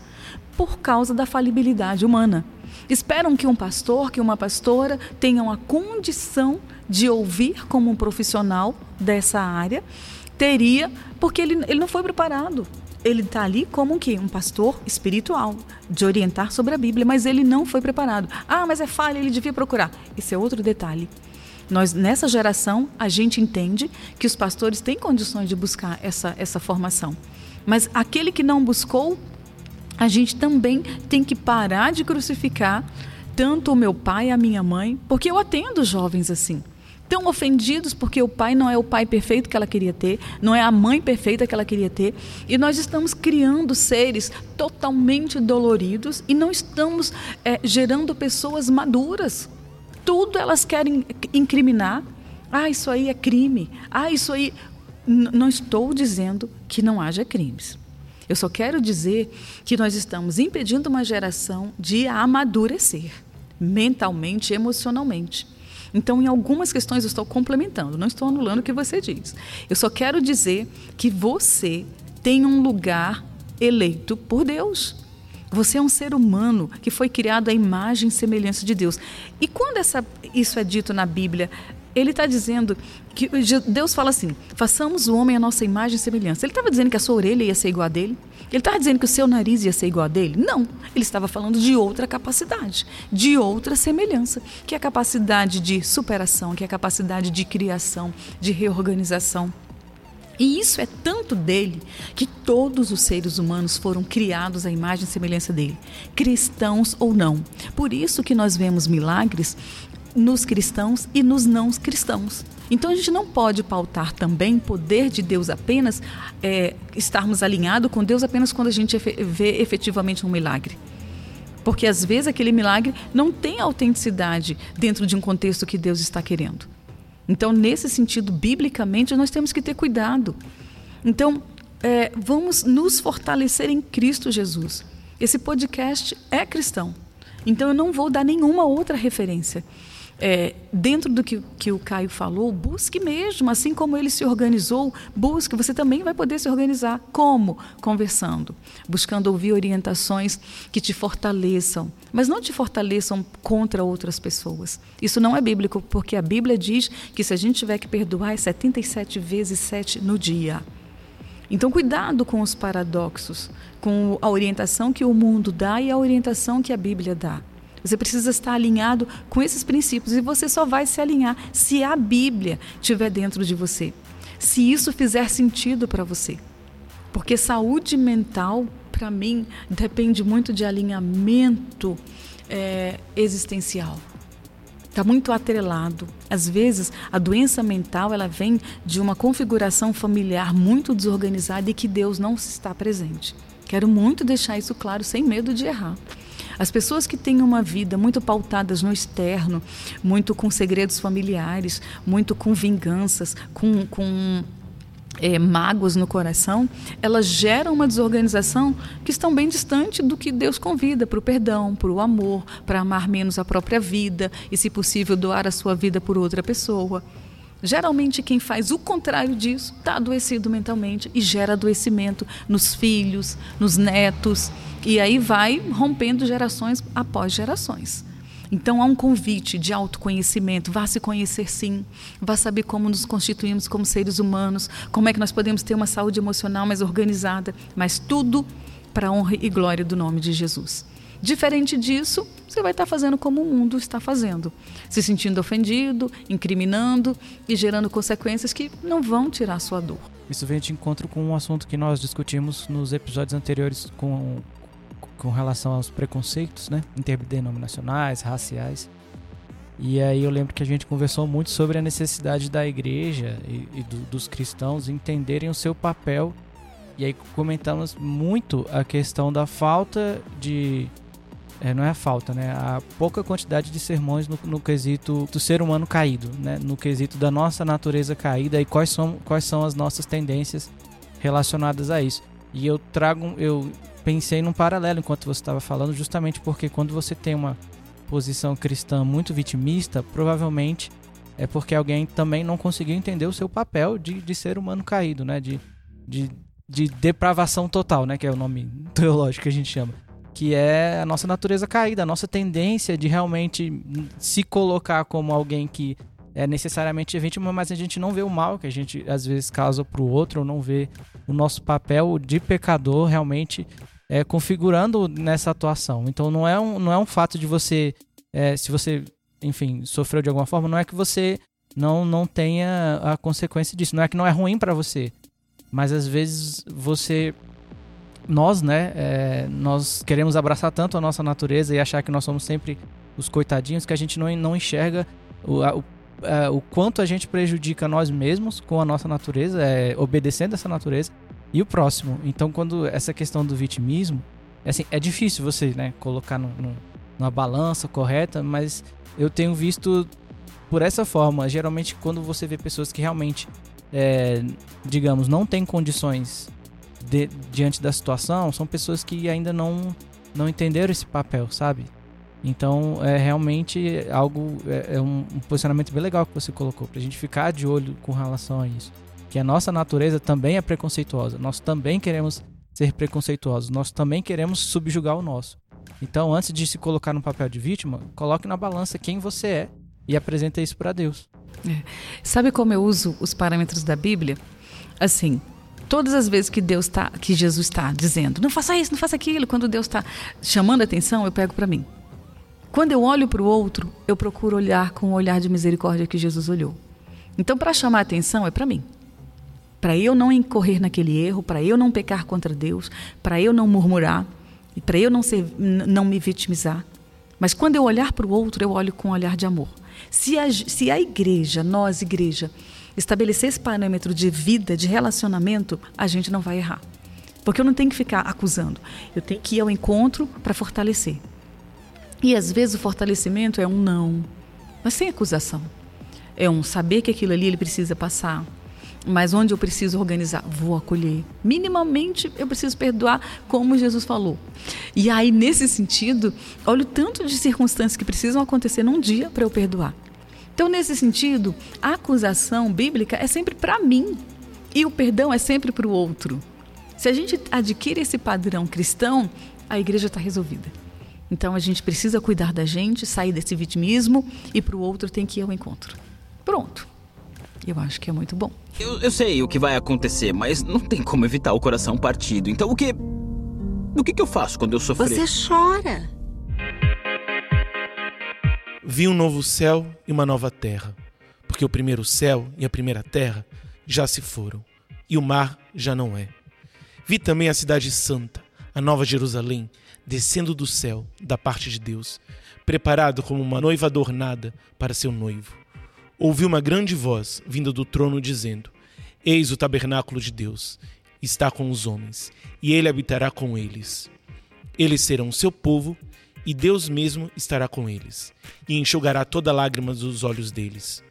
por causa da falibilidade humana. Esperam que um pastor, que uma pastora tenham a condição de ouvir como um profissional dessa área. Teria, porque ele, ele não foi preparado. Ele está ali como um, quê? um pastor espiritual, de orientar sobre a Bíblia, mas ele não foi preparado. Ah, mas é falha, ele devia procurar. Esse é outro detalhe. Nós, nessa geração, a gente entende que os pastores têm condições de buscar essa, essa formação. Mas aquele que não buscou, a gente também tem que parar de crucificar tanto o meu pai e a minha mãe, porque eu atendo jovens assim. Tão ofendidos porque o pai não é o pai perfeito que ela queria ter, não é a mãe perfeita que ela queria ter, e nós estamos criando seres totalmente doloridos e não estamos é, gerando pessoas maduras. Tudo elas querem incriminar. Ah, isso aí é crime. Ah, isso aí. N não estou dizendo que não haja crimes. Eu só quero dizer que nós estamos impedindo uma geração de amadurecer mentalmente, emocionalmente. Então, em algumas questões eu estou complementando, não estou anulando o que você diz. Eu só quero dizer que você tem um lugar eleito por Deus. Você é um ser humano que foi criado à imagem e semelhança de Deus. E quando essa, isso é dito na Bíblia, ele está dizendo que Deus fala assim: façamos o homem a nossa imagem e semelhança. Ele estava dizendo que a sua orelha ia ser igual a dele? Ele estava dizendo que o seu nariz ia ser igual a dele? Não. Ele estava falando de outra capacidade, de outra semelhança, que é a capacidade de superação, que é a capacidade de criação, de reorganização. E isso é tanto dele que todos os seres humanos foram criados à imagem e semelhança dele, cristãos ou não. Por isso que nós vemos milagres nos cristãos e nos não cristãos. Então a gente não pode pautar também poder de Deus apenas, é, estarmos alinhados com Deus apenas quando a gente vê efetivamente um milagre. Porque às vezes aquele milagre não tem autenticidade dentro de um contexto que Deus está querendo. Então, nesse sentido, biblicamente, nós temos que ter cuidado. Então, é, vamos nos fortalecer em Cristo Jesus. Esse podcast é cristão. Então, eu não vou dar nenhuma outra referência é, dentro do que, que o Caio falou, busque mesmo, assim como ele se organizou, busque, você também vai poder se organizar. Como? Conversando, buscando ouvir orientações que te fortaleçam, mas não te fortaleçam contra outras pessoas. Isso não é bíblico, porque a Bíblia diz que se a gente tiver que perdoar é 77 vezes 7 no dia. Então, cuidado com os paradoxos, com a orientação que o mundo dá e a orientação que a Bíblia dá. Você precisa estar alinhado com esses princípios e você só vai se alinhar se a Bíblia estiver dentro de você. Se isso fizer sentido para você. Porque saúde mental, para mim, depende muito de alinhamento é, existencial. Está muito atrelado. Às vezes, a doença mental ela vem de uma configuração familiar muito desorganizada e que Deus não está presente. Quero muito deixar isso claro, sem medo de errar. As pessoas que têm uma vida muito pautadas no externo, muito com segredos familiares, muito com vinganças, com, com é, mágoas no coração, elas geram uma desorganização que estão bem distante do que Deus convida para o perdão, para o amor, para amar menos a própria vida e, se possível, doar a sua vida por outra pessoa. Geralmente, quem faz o contrário disso está adoecido mentalmente e gera adoecimento nos filhos, nos netos, e aí vai rompendo gerações após gerações. Então há um convite de autoconhecimento, vá se conhecer sim, vá saber como nos constituímos como seres humanos, como é que nós podemos ter uma saúde emocional mais organizada, mas tudo para a honra e glória do nome de Jesus. Diferente disso, você vai estar fazendo como o mundo está fazendo, se sentindo ofendido, incriminando e gerando consequências que não vão tirar sua dor. Isso vem de encontro com um assunto que nós discutimos nos episódios anteriores com, com relação aos preconceitos, né? Interdenominacionais, raciais. E aí eu lembro que a gente conversou muito sobre a necessidade da igreja e, e do, dos cristãos entenderem o seu papel. E aí comentamos muito a questão da falta de é, não é a falta, né? A pouca quantidade de sermões no, no, quesito do ser humano caído, né? No quesito da nossa natureza caída e quais são, quais são as nossas tendências relacionadas a isso. E eu trago, eu pensei num paralelo enquanto você estava falando, justamente porque quando você tem uma posição cristã muito vitimista, provavelmente é porque alguém também não conseguiu entender o seu papel de, de ser humano caído, né? De, de, de depravação total, né? Que é o nome teológico que a gente chama. Que é a nossa natureza caída, a nossa tendência de realmente se colocar como alguém que é necessariamente vítima, mas a gente não vê o mal que a gente às vezes causa para o outro, ou não vê o nosso papel de pecador realmente é, configurando nessa atuação. Então não é um, não é um fato de você, é, se você, enfim, sofreu de alguma forma, não é que você não, não tenha a consequência disso. Não é que não é ruim para você, mas às vezes você nós, né, é, nós queremos abraçar tanto a nossa natureza e achar que nós somos sempre os coitadinhos que a gente não, não enxerga o, o é, o quanto a gente prejudica nós mesmos com a nossa natureza, é, obedecendo essa natureza, e o próximo. Então, quando essa questão do vitimismo, é, assim, é difícil você né, colocar no, no, numa balança correta, mas eu tenho visto por essa forma. Geralmente, quando você vê pessoas que realmente, é, digamos, não têm condições de, diante da situação, são pessoas que ainda não, não entenderam esse papel, sabe? Então, é realmente algo, é, é um, um, posicionamento bem legal que você colocou, para a gente ficar de olho com relação a isso. Que a nossa natureza também é preconceituosa, nós também queremos ser preconceituosos, nós também queremos subjugar o nosso. Então, antes de se colocar no papel de vítima, coloque na balança quem você é e apresente isso para Deus. É. Sabe como eu uso os parâmetros da Bíblia? Assim, todas as vezes que Deus está, que Jesus está dizendo, não faça isso, não faça aquilo, quando Deus está chamando a atenção, eu pego para mim. Quando eu olho para o outro, eu procuro olhar com o olhar de misericórdia que Jesus olhou. Então, para chamar a atenção, é para mim. Para eu não incorrer naquele erro, para eu não pecar contra Deus, para eu não murmurar, para eu não, ser, não me vitimizar. Mas quando eu olhar para o outro, eu olho com um olhar de amor. Se a, se a igreja, nós, igreja, estabelecer esse parâmetro de vida, de relacionamento, a gente não vai errar. Porque eu não tenho que ficar acusando. Eu tenho que ir ao encontro para fortalecer. E às vezes o fortalecimento é um não, mas sem acusação. É um saber que aquilo ali ele precisa passar, mas onde eu preciso organizar, vou acolher. Minimamente eu preciso perdoar, como Jesus falou. E aí, nesse sentido, olha o tanto de circunstâncias que precisam acontecer num dia para eu perdoar. Então, nesse sentido, a acusação bíblica é sempre para mim e o perdão é sempre para o outro. Se a gente adquire esse padrão cristão, a igreja está resolvida. Então a gente precisa cuidar da gente, sair desse vitimismo e para o outro tem que ir ao encontro. Pronto. Eu acho que é muito bom. Eu, eu, sei o que vai acontecer, mas não tem como evitar o coração partido. Então o que. O que, que eu faço quando eu sofrer? Você chora. Vi um novo céu e uma nova terra, porque o primeiro céu e a primeira terra já se foram, e o mar já não é. Vi também a cidade santa, a nova Jerusalém, descendo do céu, da parte de Deus, preparado como uma noiva adornada para seu noivo. Ouvi uma grande voz vinda do trono dizendo: Eis o tabernáculo de Deus, está com os homens, e ele habitará com eles. Eles serão seu povo, e Deus mesmo estará com eles, e enxugará toda lágrima dos olhos deles.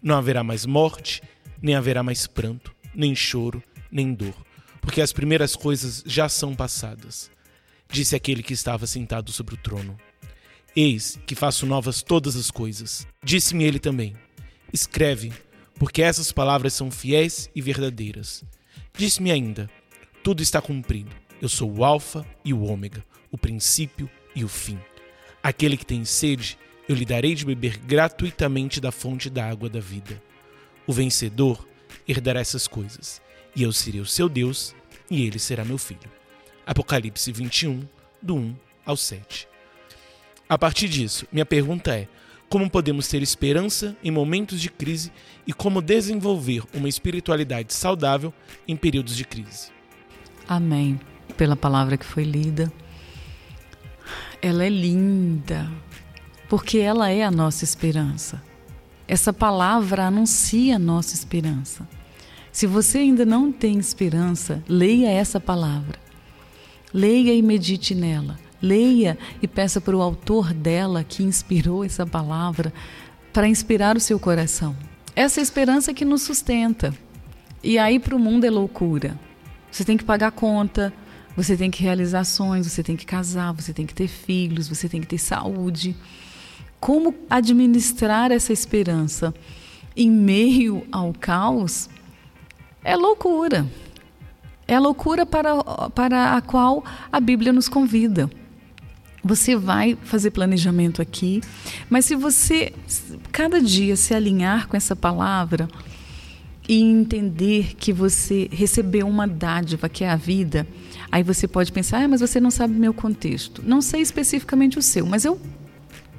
Não haverá mais morte, nem haverá mais pranto, nem choro, nem dor, porque as primeiras coisas já são passadas disse aquele que estava sentado sobre o trono. Eis que faço novas todas as coisas. Disse-me ele também: Escreve, porque essas palavras são fiéis e verdadeiras. Disse-me ainda: Tudo está cumprido. Eu sou o Alfa e o Ômega, o princípio e o fim. Aquele que tem sede, eu lhe darei de beber gratuitamente da fonte da água da vida. O vencedor herdará essas coisas, e eu serei o seu Deus, e ele será meu filho. Apocalipse 21, do 1 ao 7. A partir disso, minha pergunta é: como podemos ter esperança em momentos de crise e como desenvolver uma espiritualidade saudável em períodos de crise? Amém. Pela palavra que foi lida. Ela é linda, porque ela é a nossa esperança. Essa palavra anuncia a nossa esperança. Se você ainda não tem esperança, leia essa palavra. Leia e medite nela. Leia e peça para o autor dela que inspirou essa palavra para inspirar o seu coração. Essa é esperança que nos sustenta. E aí para o mundo é loucura. Você tem que pagar conta, você tem que realizar sonhos, você tem que casar, você tem que ter filhos, você tem que ter saúde. Como administrar essa esperança em meio ao caos é loucura. É loucura para, para a qual a Bíblia nos convida. Você vai fazer planejamento aqui, mas se você cada dia se alinhar com essa palavra e entender que você recebeu uma dádiva que é a vida, aí você pode pensar, ah, mas você não sabe meu contexto. Não sei especificamente o seu, mas eu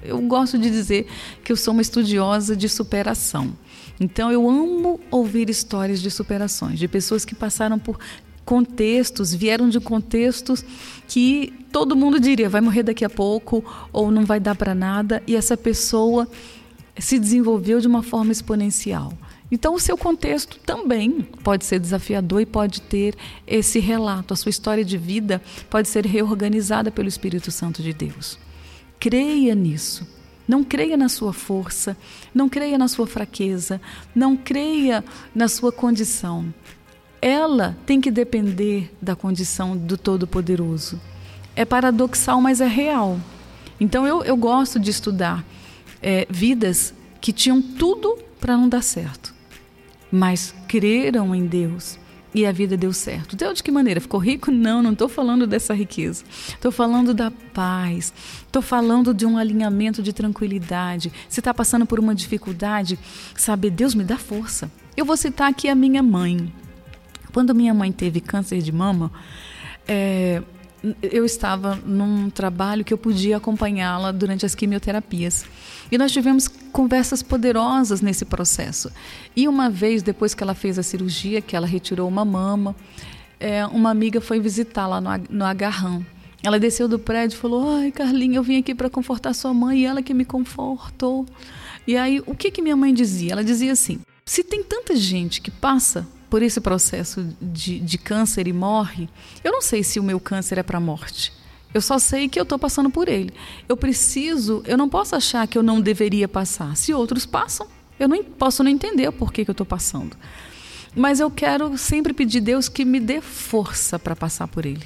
eu gosto de dizer que eu sou uma estudiosa de superação. Então eu amo ouvir histórias de superações, de pessoas que passaram por contextos, vieram de contextos que todo mundo diria vai morrer daqui a pouco ou não vai dar para nada e essa pessoa se desenvolveu de uma forma exponencial. Então, o seu contexto também pode ser desafiador e pode ter esse relato. A sua história de vida pode ser reorganizada pelo Espírito Santo de Deus. Creia nisso. Não creia na sua força, não creia na sua fraqueza, não creia na sua condição. Ela tem que depender da condição do Todo-Poderoso. É paradoxal, mas é real. Então eu, eu gosto de estudar é, vidas que tinham tudo para não dar certo, mas creram em Deus e a vida deu certo. Deu de que maneira? Ficou rico? Não, não estou falando dessa riqueza. Estou falando da paz. Estou falando de um alinhamento de tranquilidade. Se está passando por uma dificuldade, sabe, Deus me dá força. Eu vou citar aqui a minha mãe. Quando minha mãe teve câncer de mama, é, eu estava num trabalho que eu podia acompanhá-la durante as quimioterapias. E nós tivemos conversas poderosas nesse processo. E uma vez, depois que ela fez a cirurgia, que ela retirou uma mama, é, uma amiga foi visitá-la no, no agarrão. Ela desceu do prédio e falou: Ai, Carlinha, eu vim aqui para confortar sua mãe e ela que me confortou. E aí, o que, que minha mãe dizia? Ela dizia assim: se tem tanta gente que passa por esse processo de, de câncer e morre, eu não sei se o meu câncer é para morte. Eu só sei que eu estou passando por ele. Eu preciso, eu não posso achar que eu não deveria passar. Se outros passam, eu não posso não entender o porquê que eu estou passando. Mas eu quero sempre pedir a Deus que me dê força para passar por ele.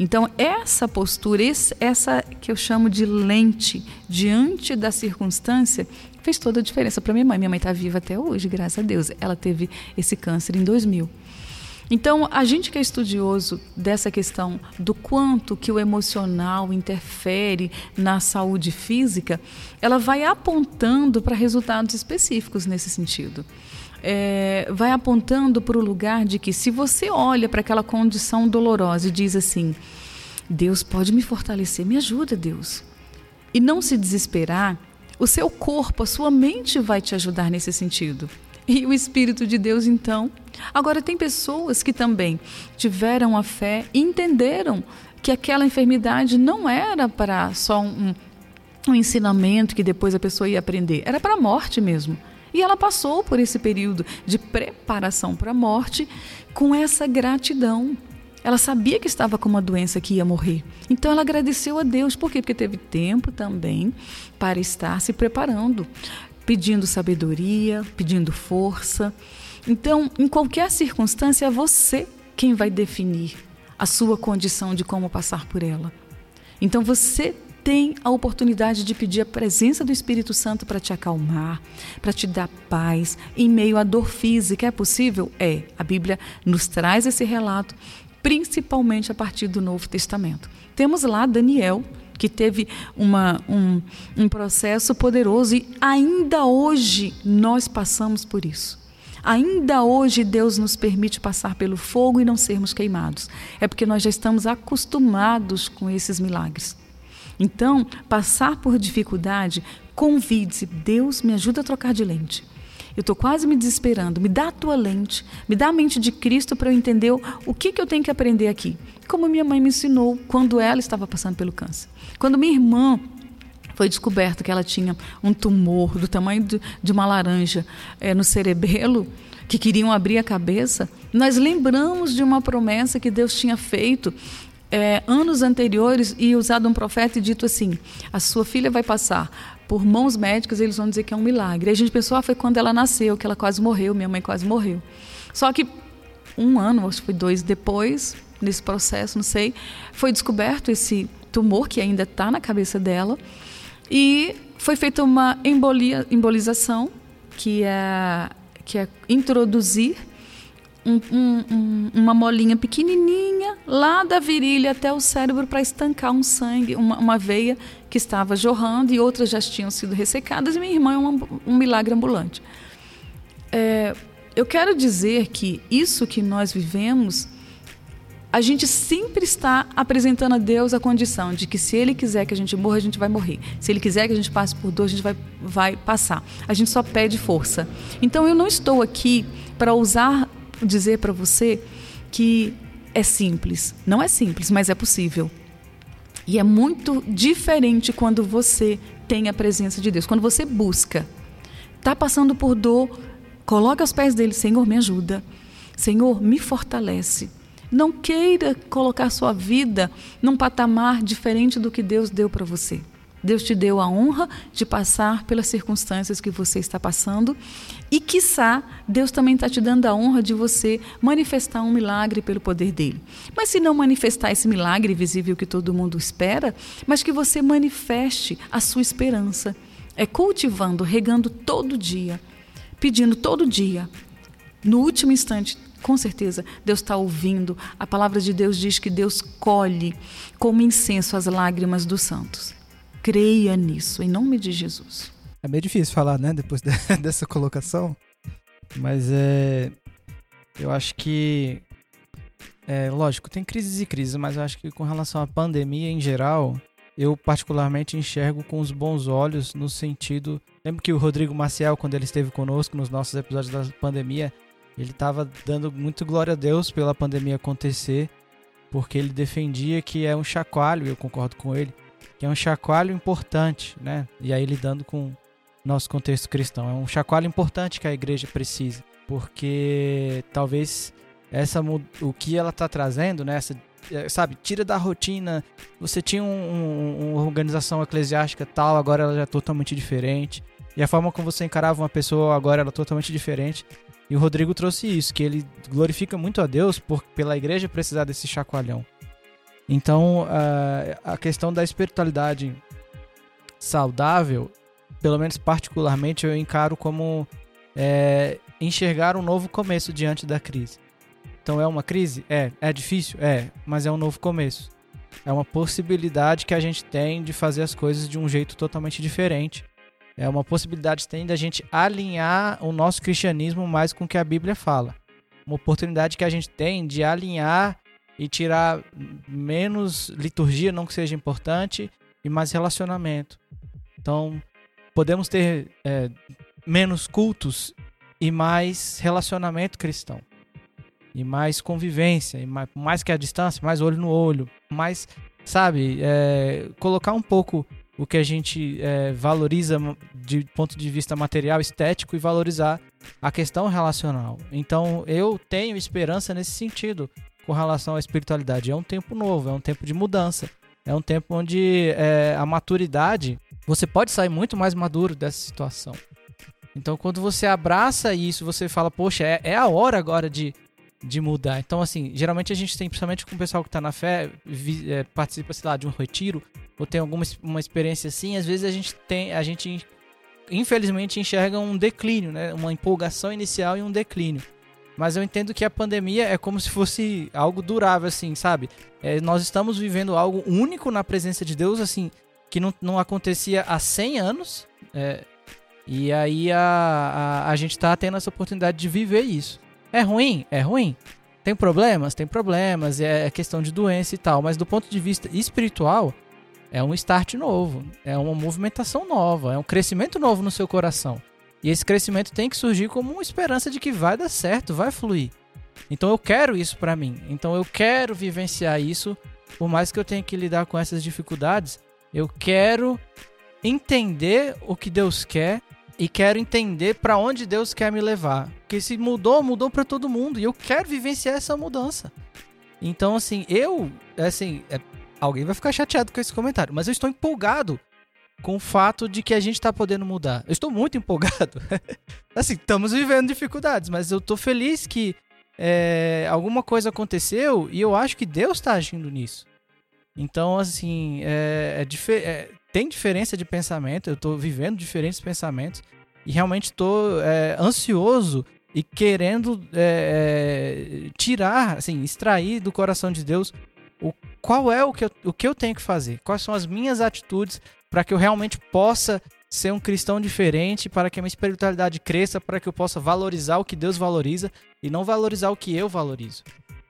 Então, essa postura, essa que eu chamo de lente diante da circunstância, fez toda a diferença para minha mãe. Minha mãe está viva até hoje, graças a Deus. Ela teve esse câncer em 2000. Então, a gente que é estudioso dessa questão do quanto que o emocional interfere na saúde física, ela vai apontando para resultados específicos nesse sentido. É, vai apontando para o lugar de que se você olha para aquela condição dolorosa e diz assim, Deus pode me fortalecer, me ajuda, Deus. E não se desesperar, o seu corpo, a sua mente vai te ajudar nesse sentido. [LAUGHS] E o Espírito de Deus, então. Agora, tem pessoas que também tiveram a fé e entenderam que aquela enfermidade não era para só um, um ensinamento que depois a pessoa ia aprender, era para a morte mesmo. E ela passou por esse período de preparação para a morte com essa gratidão. Ela sabia que estava com uma doença que ia morrer. Então ela agradeceu a Deus. Por quê? Porque teve tempo também para estar se preparando, pedindo sabedoria, pedindo força. Então, em qualquer circunstância, é você quem vai definir a sua condição de como passar por ela. Então você tem a oportunidade de pedir a presença do Espírito Santo para te acalmar, para te dar paz em meio à dor física. É possível? É. A Bíblia nos traz esse relato principalmente a partir do Novo Testamento. Temos lá Daniel, que teve uma, um, um processo poderoso e ainda hoje nós passamos por isso. Ainda hoje Deus nos permite passar pelo fogo e não sermos queimados. É porque nós já estamos acostumados com esses milagres. Então, passar por dificuldade, convide-se. Deus me ajuda a trocar de lente. Eu estou quase me desesperando. Me dá a tua lente, me dá a mente de Cristo para eu entender o que, que eu tenho que aprender aqui. Como minha mãe me ensinou quando ela estava passando pelo câncer. Quando minha irmã foi descoberto que ela tinha um tumor do tamanho de uma laranja é, no cerebelo, que queriam abrir a cabeça, nós lembramos de uma promessa que Deus tinha feito é, anos anteriores e usado um profeta e dito assim: a sua filha vai passar por mãos médicas, eles vão dizer que é um milagre. E a gente pensou, ah, foi quando ela nasceu, que ela quase morreu, minha mãe quase morreu. Só que um ano, acho que foi dois depois, nesse processo, não sei, foi descoberto esse tumor que ainda está na cabeça dela e foi feita uma embolia, embolização, que é, que é introduzir um, um, uma molinha pequenininha lá da virilha até o cérebro para estancar um sangue, uma, uma, veia que estava jorrando e outras já tinham sido ressecadas. E minha irmã é um, um milagre ambulante. É, eu quero dizer que isso que nós vivemos, a gente sempre está apresentando a Deus a condição de que se Ele quiser que a gente morra, a gente vai morrer. Se Ele quiser que a gente passe por dor, a gente vai, vai passar. A gente só pede força. Então eu não estou aqui para usar dizer para você que é simples. Não é simples, mas é possível. E é muito diferente quando você tem a presença de Deus. Quando você busca, está passando por dor, coloca aos pés dele, Senhor, me ajuda. Senhor, me fortalece. Não queira colocar sua vida num patamar diferente do que Deus deu para você. Deus te deu a honra de passar pelas circunstâncias que você está passando e, quiçá, Deus também está te dando a honra de você manifestar um milagre pelo poder dele. Mas se não manifestar esse milagre visível que todo mundo espera, mas que você manifeste a sua esperança. É cultivando, regando todo dia, pedindo todo dia. No último instante, com certeza, Deus está ouvindo. A palavra de Deus diz que Deus colhe como incenso as lágrimas dos santos. Creia nisso, em nome de Jesus. É meio difícil falar, né, depois de, [LAUGHS] dessa colocação. Mas é. Eu acho que. É, lógico, tem crises e crises, mas eu acho que com relação à pandemia em geral, eu particularmente enxergo com os bons olhos no sentido. Lembro que o Rodrigo Maciel, quando ele esteve conosco nos nossos episódios da pandemia, ele estava dando muito glória a Deus pela pandemia acontecer, porque ele defendia que é um chacoalho, eu concordo com ele, que é um chacoalho importante, né? E aí lidando com nosso contexto cristão, é um chacoalho importante que a igreja precisa, porque talvez essa o que ela está trazendo, né? Essa, é, sabe, tira da rotina. Você tinha um, um, uma organização eclesiástica tal, agora ela já é totalmente diferente. E a forma como você encarava uma pessoa agora ela é totalmente diferente. E o Rodrigo trouxe isso, que ele glorifica muito a Deus por pela igreja precisar desse chacoalhão. Então, a questão da espiritualidade saudável, pelo menos particularmente, eu encaro como é, enxergar um novo começo diante da crise. Então, é uma crise? É. É difícil? É. Mas é um novo começo. É uma possibilidade que a gente tem de fazer as coisas de um jeito totalmente diferente. É uma possibilidade que tem da gente alinhar o nosso cristianismo mais com o que a Bíblia fala. Uma oportunidade que a gente tem de alinhar e tirar menos liturgia, não que seja importante, e mais relacionamento. Então, podemos ter é, menos cultos e mais relacionamento cristão. E mais convivência, e mais, mais que a distância, mais olho no olho. Mais, sabe, é, colocar um pouco o que a gente é, valoriza de ponto de vista material, estético e valorizar a questão relacional. Então eu tenho esperança nesse sentido com relação à espiritualidade. É um tempo novo, é um tempo de mudança. É um tempo onde é, a maturidade, você pode sair muito mais maduro dessa situação. Então, quando você abraça isso, você fala, poxa, é, é a hora agora de, de mudar. Então, assim, geralmente a gente tem, principalmente com o pessoal que está na fé, vi, é, participa, sei lá, de um retiro, ou tem alguma uma experiência assim, às vezes a gente tem, a gente infelizmente enxerga um declínio, né? Uma empolgação inicial e um declínio. Mas eu entendo que a pandemia é como se fosse algo durável, assim, sabe? É, nós estamos vivendo algo único na presença de Deus, assim, que não, não acontecia há 100 anos. É, e aí a, a, a gente está tendo essa oportunidade de viver isso. É ruim? É ruim. Tem problemas? Tem problemas. É questão de doença e tal. Mas do ponto de vista espiritual, é um start novo. É uma movimentação nova. É um crescimento novo no seu coração. E esse crescimento tem que surgir como uma esperança de que vai dar certo, vai fluir. Então eu quero isso para mim. Então eu quero vivenciar isso, por mais que eu tenha que lidar com essas dificuldades. Eu quero entender o que Deus quer e quero entender para onde Deus quer me levar. Porque se mudou, mudou para todo mundo e eu quero vivenciar essa mudança. Então assim, eu, assim, é, alguém vai ficar chateado com esse comentário, mas eu estou empolgado com o fato de que a gente está podendo mudar. Eu estou muito [LAUGHS] empolgado. assim, estamos vivendo dificuldades, mas eu estou feliz que é, alguma coisa aconteceu e eu acho que Deus está agindo nisso. Então, assim, é, é, é, tem diferença de pensamento, eu estou vivendo diferentes pensamentos e realmente estou é, ansioso e querendo é, tirar, assim, extrair do coração de Deus o qual é o que, eu, o que eu tenho que fazer, quais são as minhas atitudes para que eu realmente possa ser um cristão diferente, para que a minha espiritualidade cresça, para que eu possa valorizar o que Deus valoriza e não valorizar o que eu valorizo.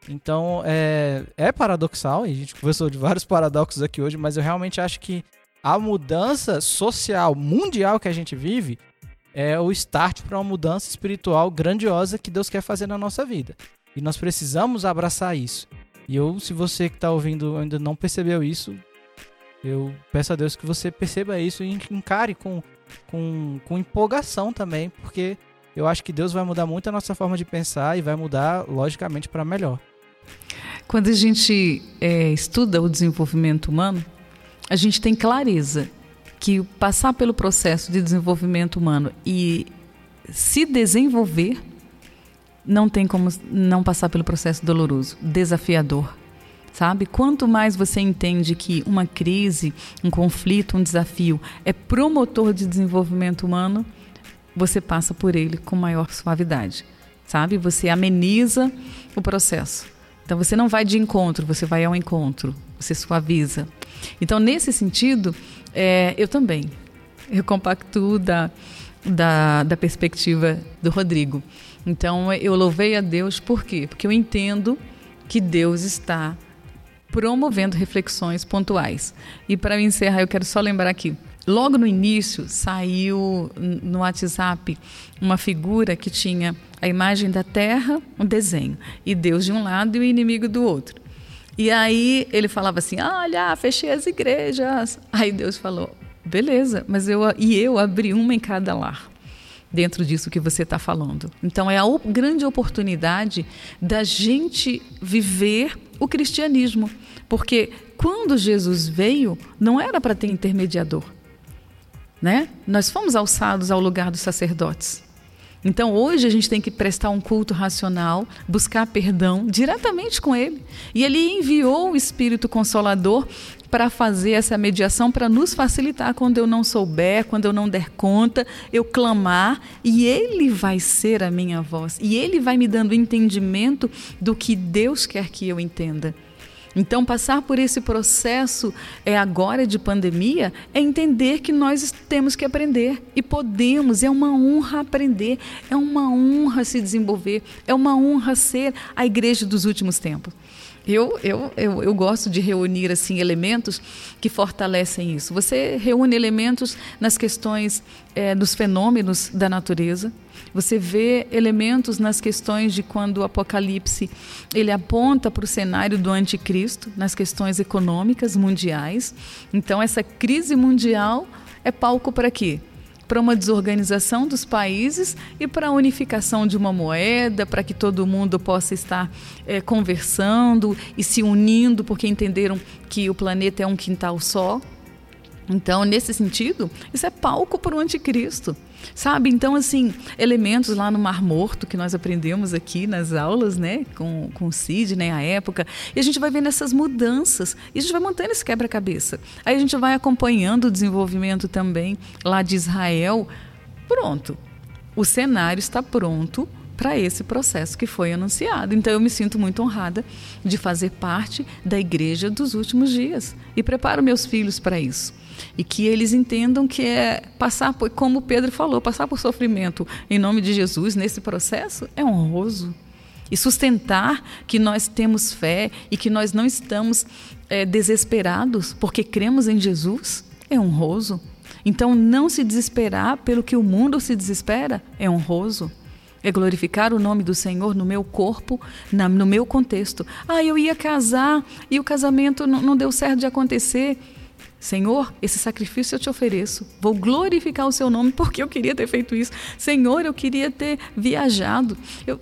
Então é, é paradoxal, e a gente conversou de vários paradoxos aqui hoje, mas eu realmente acho que a mudança social mundial que a gente vive é o start para uma mudança espiritual grandiosa que Deus quer fazer na nossa vida. E nós precisamos abraçar isso. E eu, se você que está ouvindo ainda não percebeu isso, eu peço a Deus que você perceba isso e encare com, com, com empolgação também, porque eu acho que Deus vai mudar muito a nossa forma de pensar e vai mudar, logicamente, para melhor. Quando a gente é, estuda o desenvolvimento humano, a gente tem clareza que passar pelo processo de desenvolvimento humano e se desenvolver não tem como não passar pelo processo doloroso, desafiador. Sabe? Quanto mais você entende que uma crise, um conflito, um desafio é promotor de desenvolvimento humano, você passa por ele com maior suavidade. Sabe? Você ameniza o processo. Então você não vai de encontro, você vai ao encontro, você suaviza. Então, nesse sentido, é, eu também. Eu compactuo da, da, da perspectiva do Rodrigo. Então, eu louvei a Deus por quê? Porque eu entendo que Deus está promovendo reflexões pontuais. E para encerrar, eu quero só lembrar aqui. Logo no início saiu no WhatsApp uma figura que tinha a imagem da Terra, um desenho, e Deus de um lado e o inimigo do outro. E aí ele falava assim: Olha, fechei as igrejas. Aí Deus falou: Beleza, mas eu e eu abri uma em cada lar dentro disso que você está falando. Então, é a grande oportunidade da gente viver o cristianismo. Porque quando Jesus veio, não era para ter intermediador. Né? Nós fomos alçados ao lugar dos sacerdotes. Então hoje a gente tem que prestar um culto racional, buscar perdão diretamente com Ele. E Ele enviou o Espírito Consolador para fazer essa mediação, para nos facilitar quando eu não souber, quando eu não der conta, eu clamar e Ele vai ser a minha voz. E Ele vai me dando entendimento do que Deus quer que eu entenda. Então, passar por esse processo é agora de pandemia é entender que nós temos que aprender e podemos. É uma honra aprender, é uma honra se desenvolver, é uma honra ser a igreja dos últimos tempos. Eu, eu, eu, eu, gosto de reunir assim elementos que fortalecem isso. Você reúne elementos nas questões é, dos fenômenos da natureza. Você vê elementos nas questões de quando o Apocalipse ele aponta para o cenário do anticristo, nas questões econômicas mundiais. Então essa crise mundial é palco para quê? Para uma desorganização dos países e para a unificação de uma moeda, para que todo mundo possa estar é, conversando e se unindo, porque entenderam que o planeta é um quintal só. Então, nesse sentido, isso é palco para o anticristo. Sabe? Então, assim, elementos lá no Mar Morto que nós aprendemos aqui nas aulas, né? Com, com o Sidney, a época. E a gente vai vendo essas mudanças. E a gente vai mantendo esse quebra-cabeça. Aí a gente vai acompanhando o desenvolvimento também lá de Israel. Pronto. O cenário está pronto para esse processo que foi anunciado. Então eu me sinto muito honrada de fazer parte da igreja dos últimos dias e preparo meus filhos para isso e que eles entendam que é passar por, como Pedro falou, passar por sofrimento em nome de Jesus nesse processo é honroso. E sustentar que nós temos fé e que nós não estamos é, desesperados porque cremos em Jesus é honroso. Então, não se desesperar pelo que o mundo se desespera é honroso. É glorificar o nome do Senhor no meu corpo, na, no meu contexto. Ah, eu ia casar e o casamento não, não deu certo de acontecer. Senhor, esse sacrifício eu te ofereço. Vou glorificar o seu nome porque eu queria ter feito isso. Senhor, eu queria ter viajado. Eu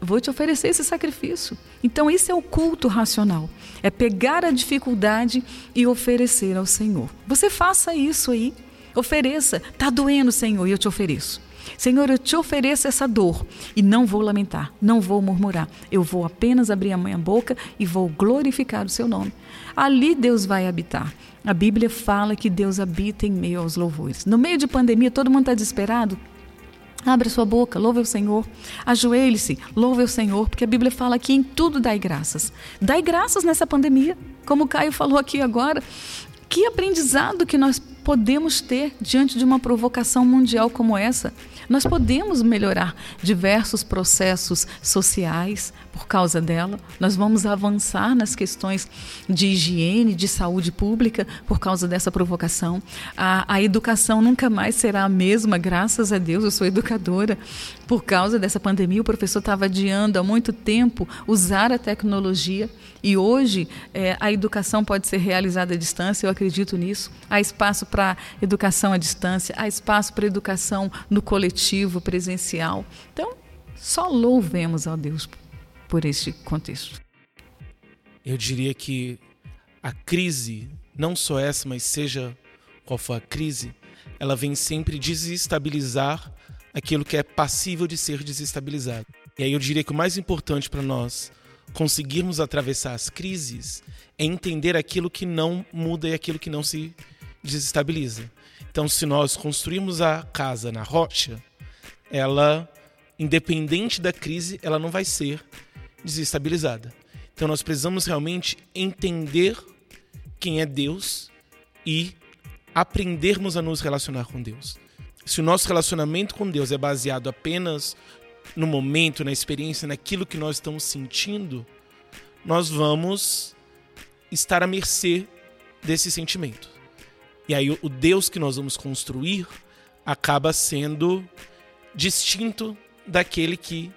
vou te oferecer esse sacrifício. Então, isso é o culto racional. É pegar a dificuldade e oferecer ao Senhor. Você faça isso aí. Ofereça. Está doendo, Senhor, e eu te ofereço. Senhor, eu te ofereço essa dor e não vou lamentar, não vou murmurar. Eu vou apenas abrir a minha boca e vou glorificar o seu nome. Ali Deus vai habitar. A Bíblia fala que Deus habita em meio aos louvores. No meio de pandemia, todo mundo está desesperado? Abre sua boca, louve o Senhor. Ajoelhe-se, louve o Senhor, porque a Bíblia fala que em tudo dai graças. Dai graças nessa pandemia, como o Caio falou aqui agora. Que aprendizado que nós podemos ter diante de uma provocação mundial como essa. Nós podemos melhorar diversos processos sociais por causa dela. Nós vamos avançar nas questões de higiene, de saúde pública por causa dessa provocação. A, a educação nunca mais será a mesma, graças a Deus. Eu sou educadora. Por causa dessa pandemia, o professor estava adiando há muito tempo usar a tecnologia e hoje é, a educação pode ser realizada à distância, eu acredito nisso. Há espaço para educação à distância, há espaço para educação no coletivo, presencial. Então, só louvemos a Deus por este contexto. Eu diria que a crise, não só essa, mas seja qual for a crise, ela vem sempre desestabilizar aquilo que é passível de ser desestabilizado. E aí eu diria que o mais importante para nós conseguirmos atravessar as crises é entender aquilo que não muda e aquilo que não se desestabiliza. Então, se nós construirmos a casa na rocha, ela, independente da crise, ela não vai ser desestabilizada. Então, nós precisamos realmente entender quem é Deus e aprendermos a nos relacionar com Deus. Se o nosso relacionamento com Deus é baseado apenas no momento, na experiência, naquilo que nós estamos sentindo, nós vamos estar à mercê desse sentimento. E aí o Deus que nós vamos construir acaba sendo distinto daquele que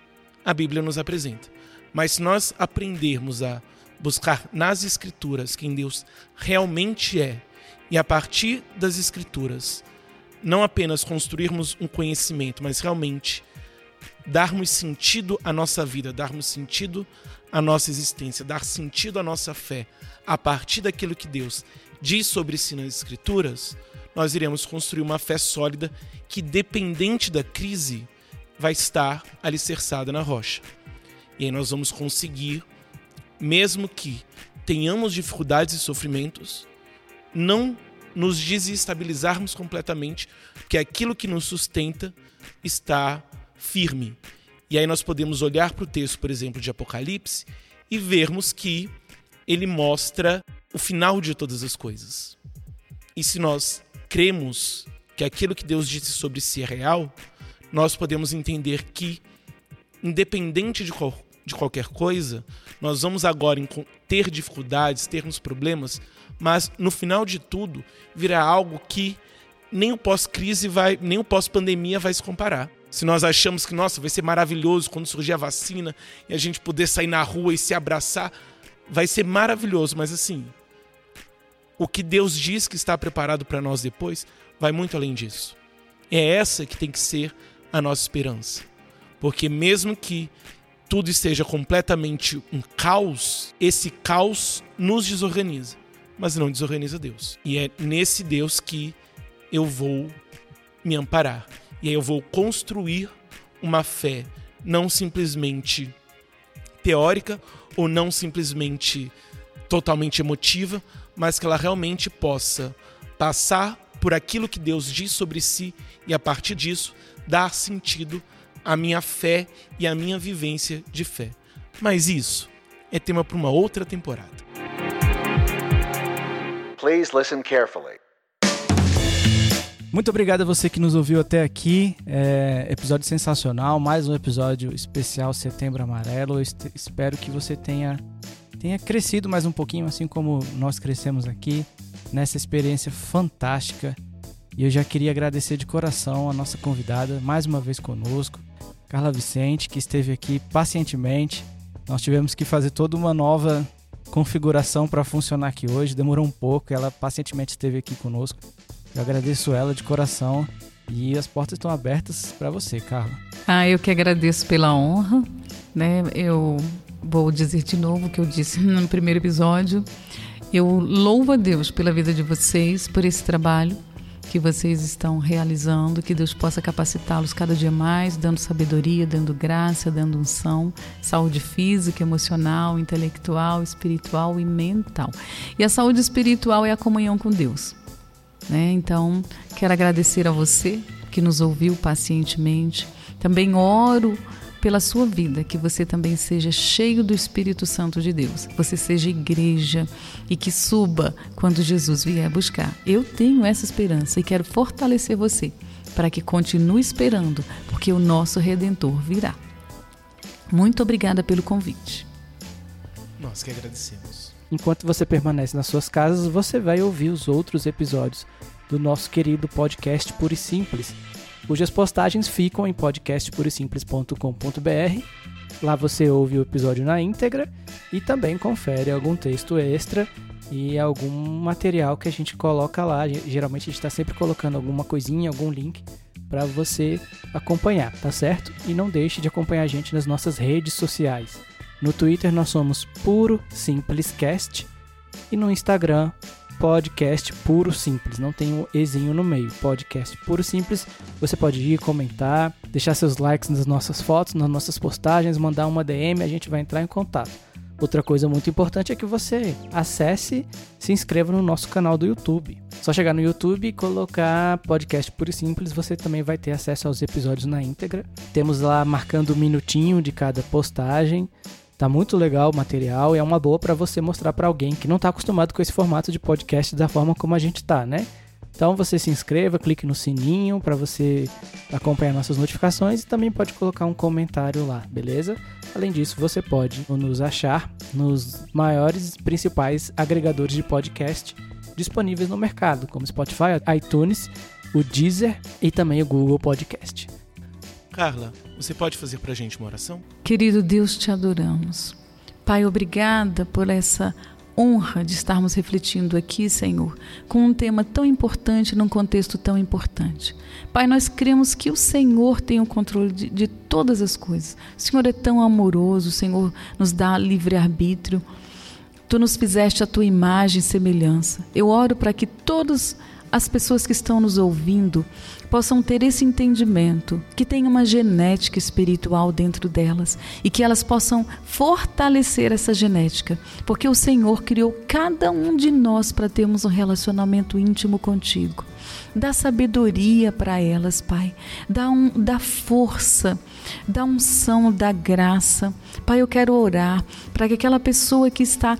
a Bíblia nos apresenta. Mas se nós aprendermos a buscar nas Escrituras quem Deus realmente é, e a partir das Escrituras, não apenas construirmos um conhecimento, mas realmente darmos sentido à nossa vida, darmos sentido à nossa existência, dar sentido à nossa fé a partir daquilo que Deus diz sobre si nas Escrituras, nós iremos construir uma fé sólida que, dependente da crise, vai estar alicerçada na rocha. E aí nós vamos conseguir, mesmo que tenhamos dificuldades e sofrimentos, não nos desestabilizarmos completamente, porque aquilo que nos sustenta está firme. E aí nós podemos olhar para o texto, por exemplo, de Apocalipse e vermos que ele mostra o final de todas as coisas. E se nós cremos que aquilo que Deus disse sobre si é real, nós podemos entender que, independente de, qual, de qualquer coisa, nós vamos agora ter dificuldades, termos problemas, mas no final de tudo virá algo que nem o pós-crise vai, nem o pós-pandemia vai se comparar se nós achamos que, nossa, vai ser maravilhoso quando surgir a vacina e a gente poder sair na rua e se abraçar, vai ser maravilhoso, mas assim, o que Deus diz que está preparado para nós depois vai muito além disso. É essa que tem que ser a nossa esperança. Porque mesmo que tudo esteja completamente um caos, esse caos nos desorganiza, mas não desorganiza Deus. E é nesse Deus que eu vou me amparar. E aí eu vou construir uma fé não simplesmente teórica ou não simplesmente totalmente emotiva, mas que ela realmente possa passar por aquilo que Deus diz sobre si e a partir disso dar sentido à minha fé e à minha vivência de fé. Mas isso é tema para uma outra temporada. Please listen carefully. Muito obrigado a você que nos ouviu até aqui. É, episódio sensacional, mais um episódio especial Setembro Amarelo. Eu espero que você tenha, tenha crescido mais um pouquinho, assim como nós crescemos aqui, nessa experiência fantástica. E eu já queria agradecer de coração a nossa convidada, mais uma vez conosco, Carla Vicente, que esteve aqui pacientemente. Nós tivemos que fazer toda uma nova configuração para funcionar aqui hoje, demorou um pouco, ela pacientemente esteve aqui conosco. Eu agradeço ela de coração e as portas estão abertas para você, Carla. Ah, eu que agradeço pela honra, né? Eu vou dizer de novo o que eu disse no primeiro episódio. Eu louvo a Deus pela vida de vocês, por esse trabalho que vocês estão realizando, que Deus possa capacitá-los cada dia mais, dando sabedoria, dando graça, dando unção, saúde física, emocional, intelectual, espiritual e mental. E a saúde espiritual é a comunhão com Deus. Né? Então, quero agradecer a você que nos ouviu pacientemente. Também oro pela sua vida, que você também seja cheio do Espírito Santo de Deus, você seja igreja e que suba quando Jesus vier buscar. Eu tenho essa esperança e quero fortalecer você para que continue esperando, porque o nosso redentor virá. Muito obrigada pelo convite. Nós que agradecemos. Enquanto você permanece nas suas casas, você vai ouvir os outros episódios do nosso querido podcast Puro e Simples cujas postagens ficam em podcastpurisimples.com.br. Lá você ouve o episódio na íntegra e também confere algum texto extra e algum material que a gente coloca lá. Geralmente a gente está sempre colocando alguma coisinha, algum link para você acompanhar, tá certo? E não deixe de acompanhar a gente nas nossas redes sociais. No Twitter nós somos Puro Simplescast e no Instagram podcast puro simples, não tem um ezinho no meio. Podcast puro simples. Você pode ir comentar, deixar seus likes nas nossas fotos, nas nossas postagens, mandar uma DM, a gente vai entrar em contato. Outra coisa muito importante é que você acesse, se inscreva no nosso canal do YouTube. Só chegar no YouTube e colocar podcast puro simples, você também vai ter acesso aos episódios na íntegra. Temos lá marcando um minutinho de cada postagem. Tá muito legal o material e é uma boa para você mostrar para alguém que não está acostumado com esse formato de podcast da forma como a gente tá, né? Então você se inscreva, clique no sininho para você acompanhar nossas notificações e também pode colocar um comentário lá, beleza? Além disso, você pode nos achar nos maiores principais agregadores de podcast disponíveis no mercado, como Spotify, iTunes, o Deezer e também o Google Podcast. Carla, você pode fazer para a gente uma oração? Querido Deus, te adoramos. Pai, obrigada por essa honra de estarmos refletindo aqui, Senhor, com um tema tão importante, num contexto tão importante. Pai, nós cremos que o Senhor tem o controle de, de todas as coisas. O Senhor é tão amoroso, o Senhor nos dá livre-arbítrio. Tu nos fizeste a tua imagem e semelhança. Eu oro para que todas as pessoas que estão nos ouvindo possam ter esse entendimento, que tem uma genética espiritual dentro delas e que elas possam fortalecer essa genética, porque o Senhor criou cada um de nós para termos um relacionamento íntimo contigo. Dá sabedoria para elas, Pai. Dá, um, dá força, dá unção, dá graça. Pai, eu quero orar para que aquela pessoa que está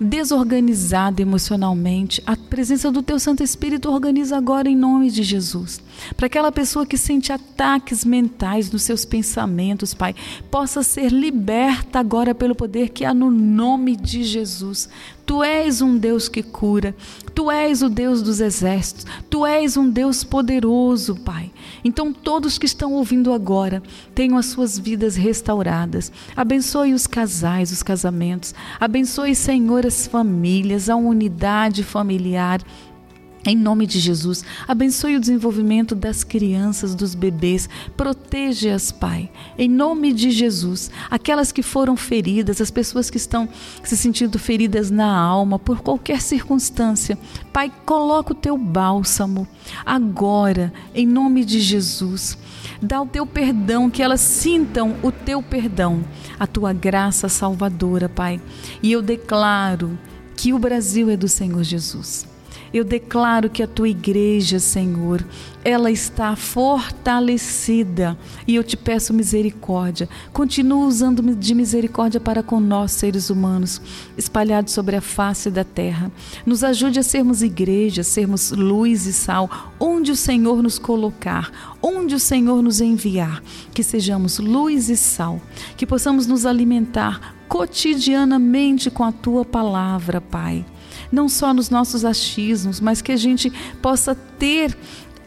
desorganizada emocionalmente, a presença do Teu Santo Espírito organiza agora em nome de Jesus. Para aquela pessoa que sente ataques mentais nos seus pensamentos, Pai, possa ser liberta agora pelo poder que há no nome de Jesus. Tu és um Deus que cura, tu és o Deus dos exércitos, tu és um Deus poderoso, Pai. Então, todos que estão ouvindo agora tenham as suas vidas restauradas. Abençoe os casais, os casamentos. Abençoe, Senhor, as famílias, a unidade familiar. Em nome de Jesus, abençoe o desenvolvimento das crianças, dos bebês, proteja-as, Pai. Em nome de Jesus, aquelas que foram feridas, as pessoas que estão se sentindo feridas na alma por qualquer circunstância, Pai, coloca o teu bálsamo agora, em nome de Jesus. Dá o teu perdão, que elas sintam o teu perdão, a tua graça salvadora, Pai. E eu declaro que o Brasil é do Senhor Jesus. Eu declaro que a tua igreja, Senhor, ela está fortalecida e eu te peço misericórdia. Continua usando de misericórdia para com nós, seres humanos, espalhados sobre a face da terra. Nos ajude a sermos igreja, sermos luz e sal, onde o Senhor nos colocar, onde o Senhor nos enviar. Que sejamos luz e sal, que possamos nos alimentar cotidianamente com a tua palavra, Pai não só nos nossos achismos, mas que a gente possa ter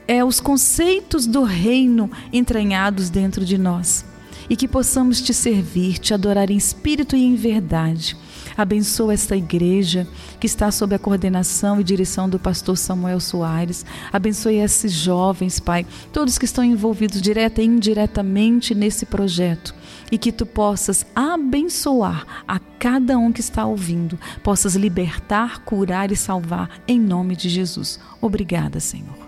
é, os conceitos do reino entranhados dentro de nós e que possamos te servir, te adorar em espírito e em verdade. Abençoa esta igreja que está sob a coordenação e direção do pastor Samuel Soares. Abençoe esses jovens, Pai, todos que estão envolvidos direta e indiretamente nesse projeto e que tu possas abençoar a cada um que está ouvindo, possas libertar, curar e salvar em nome de Jesus. Obrigada, Senhor.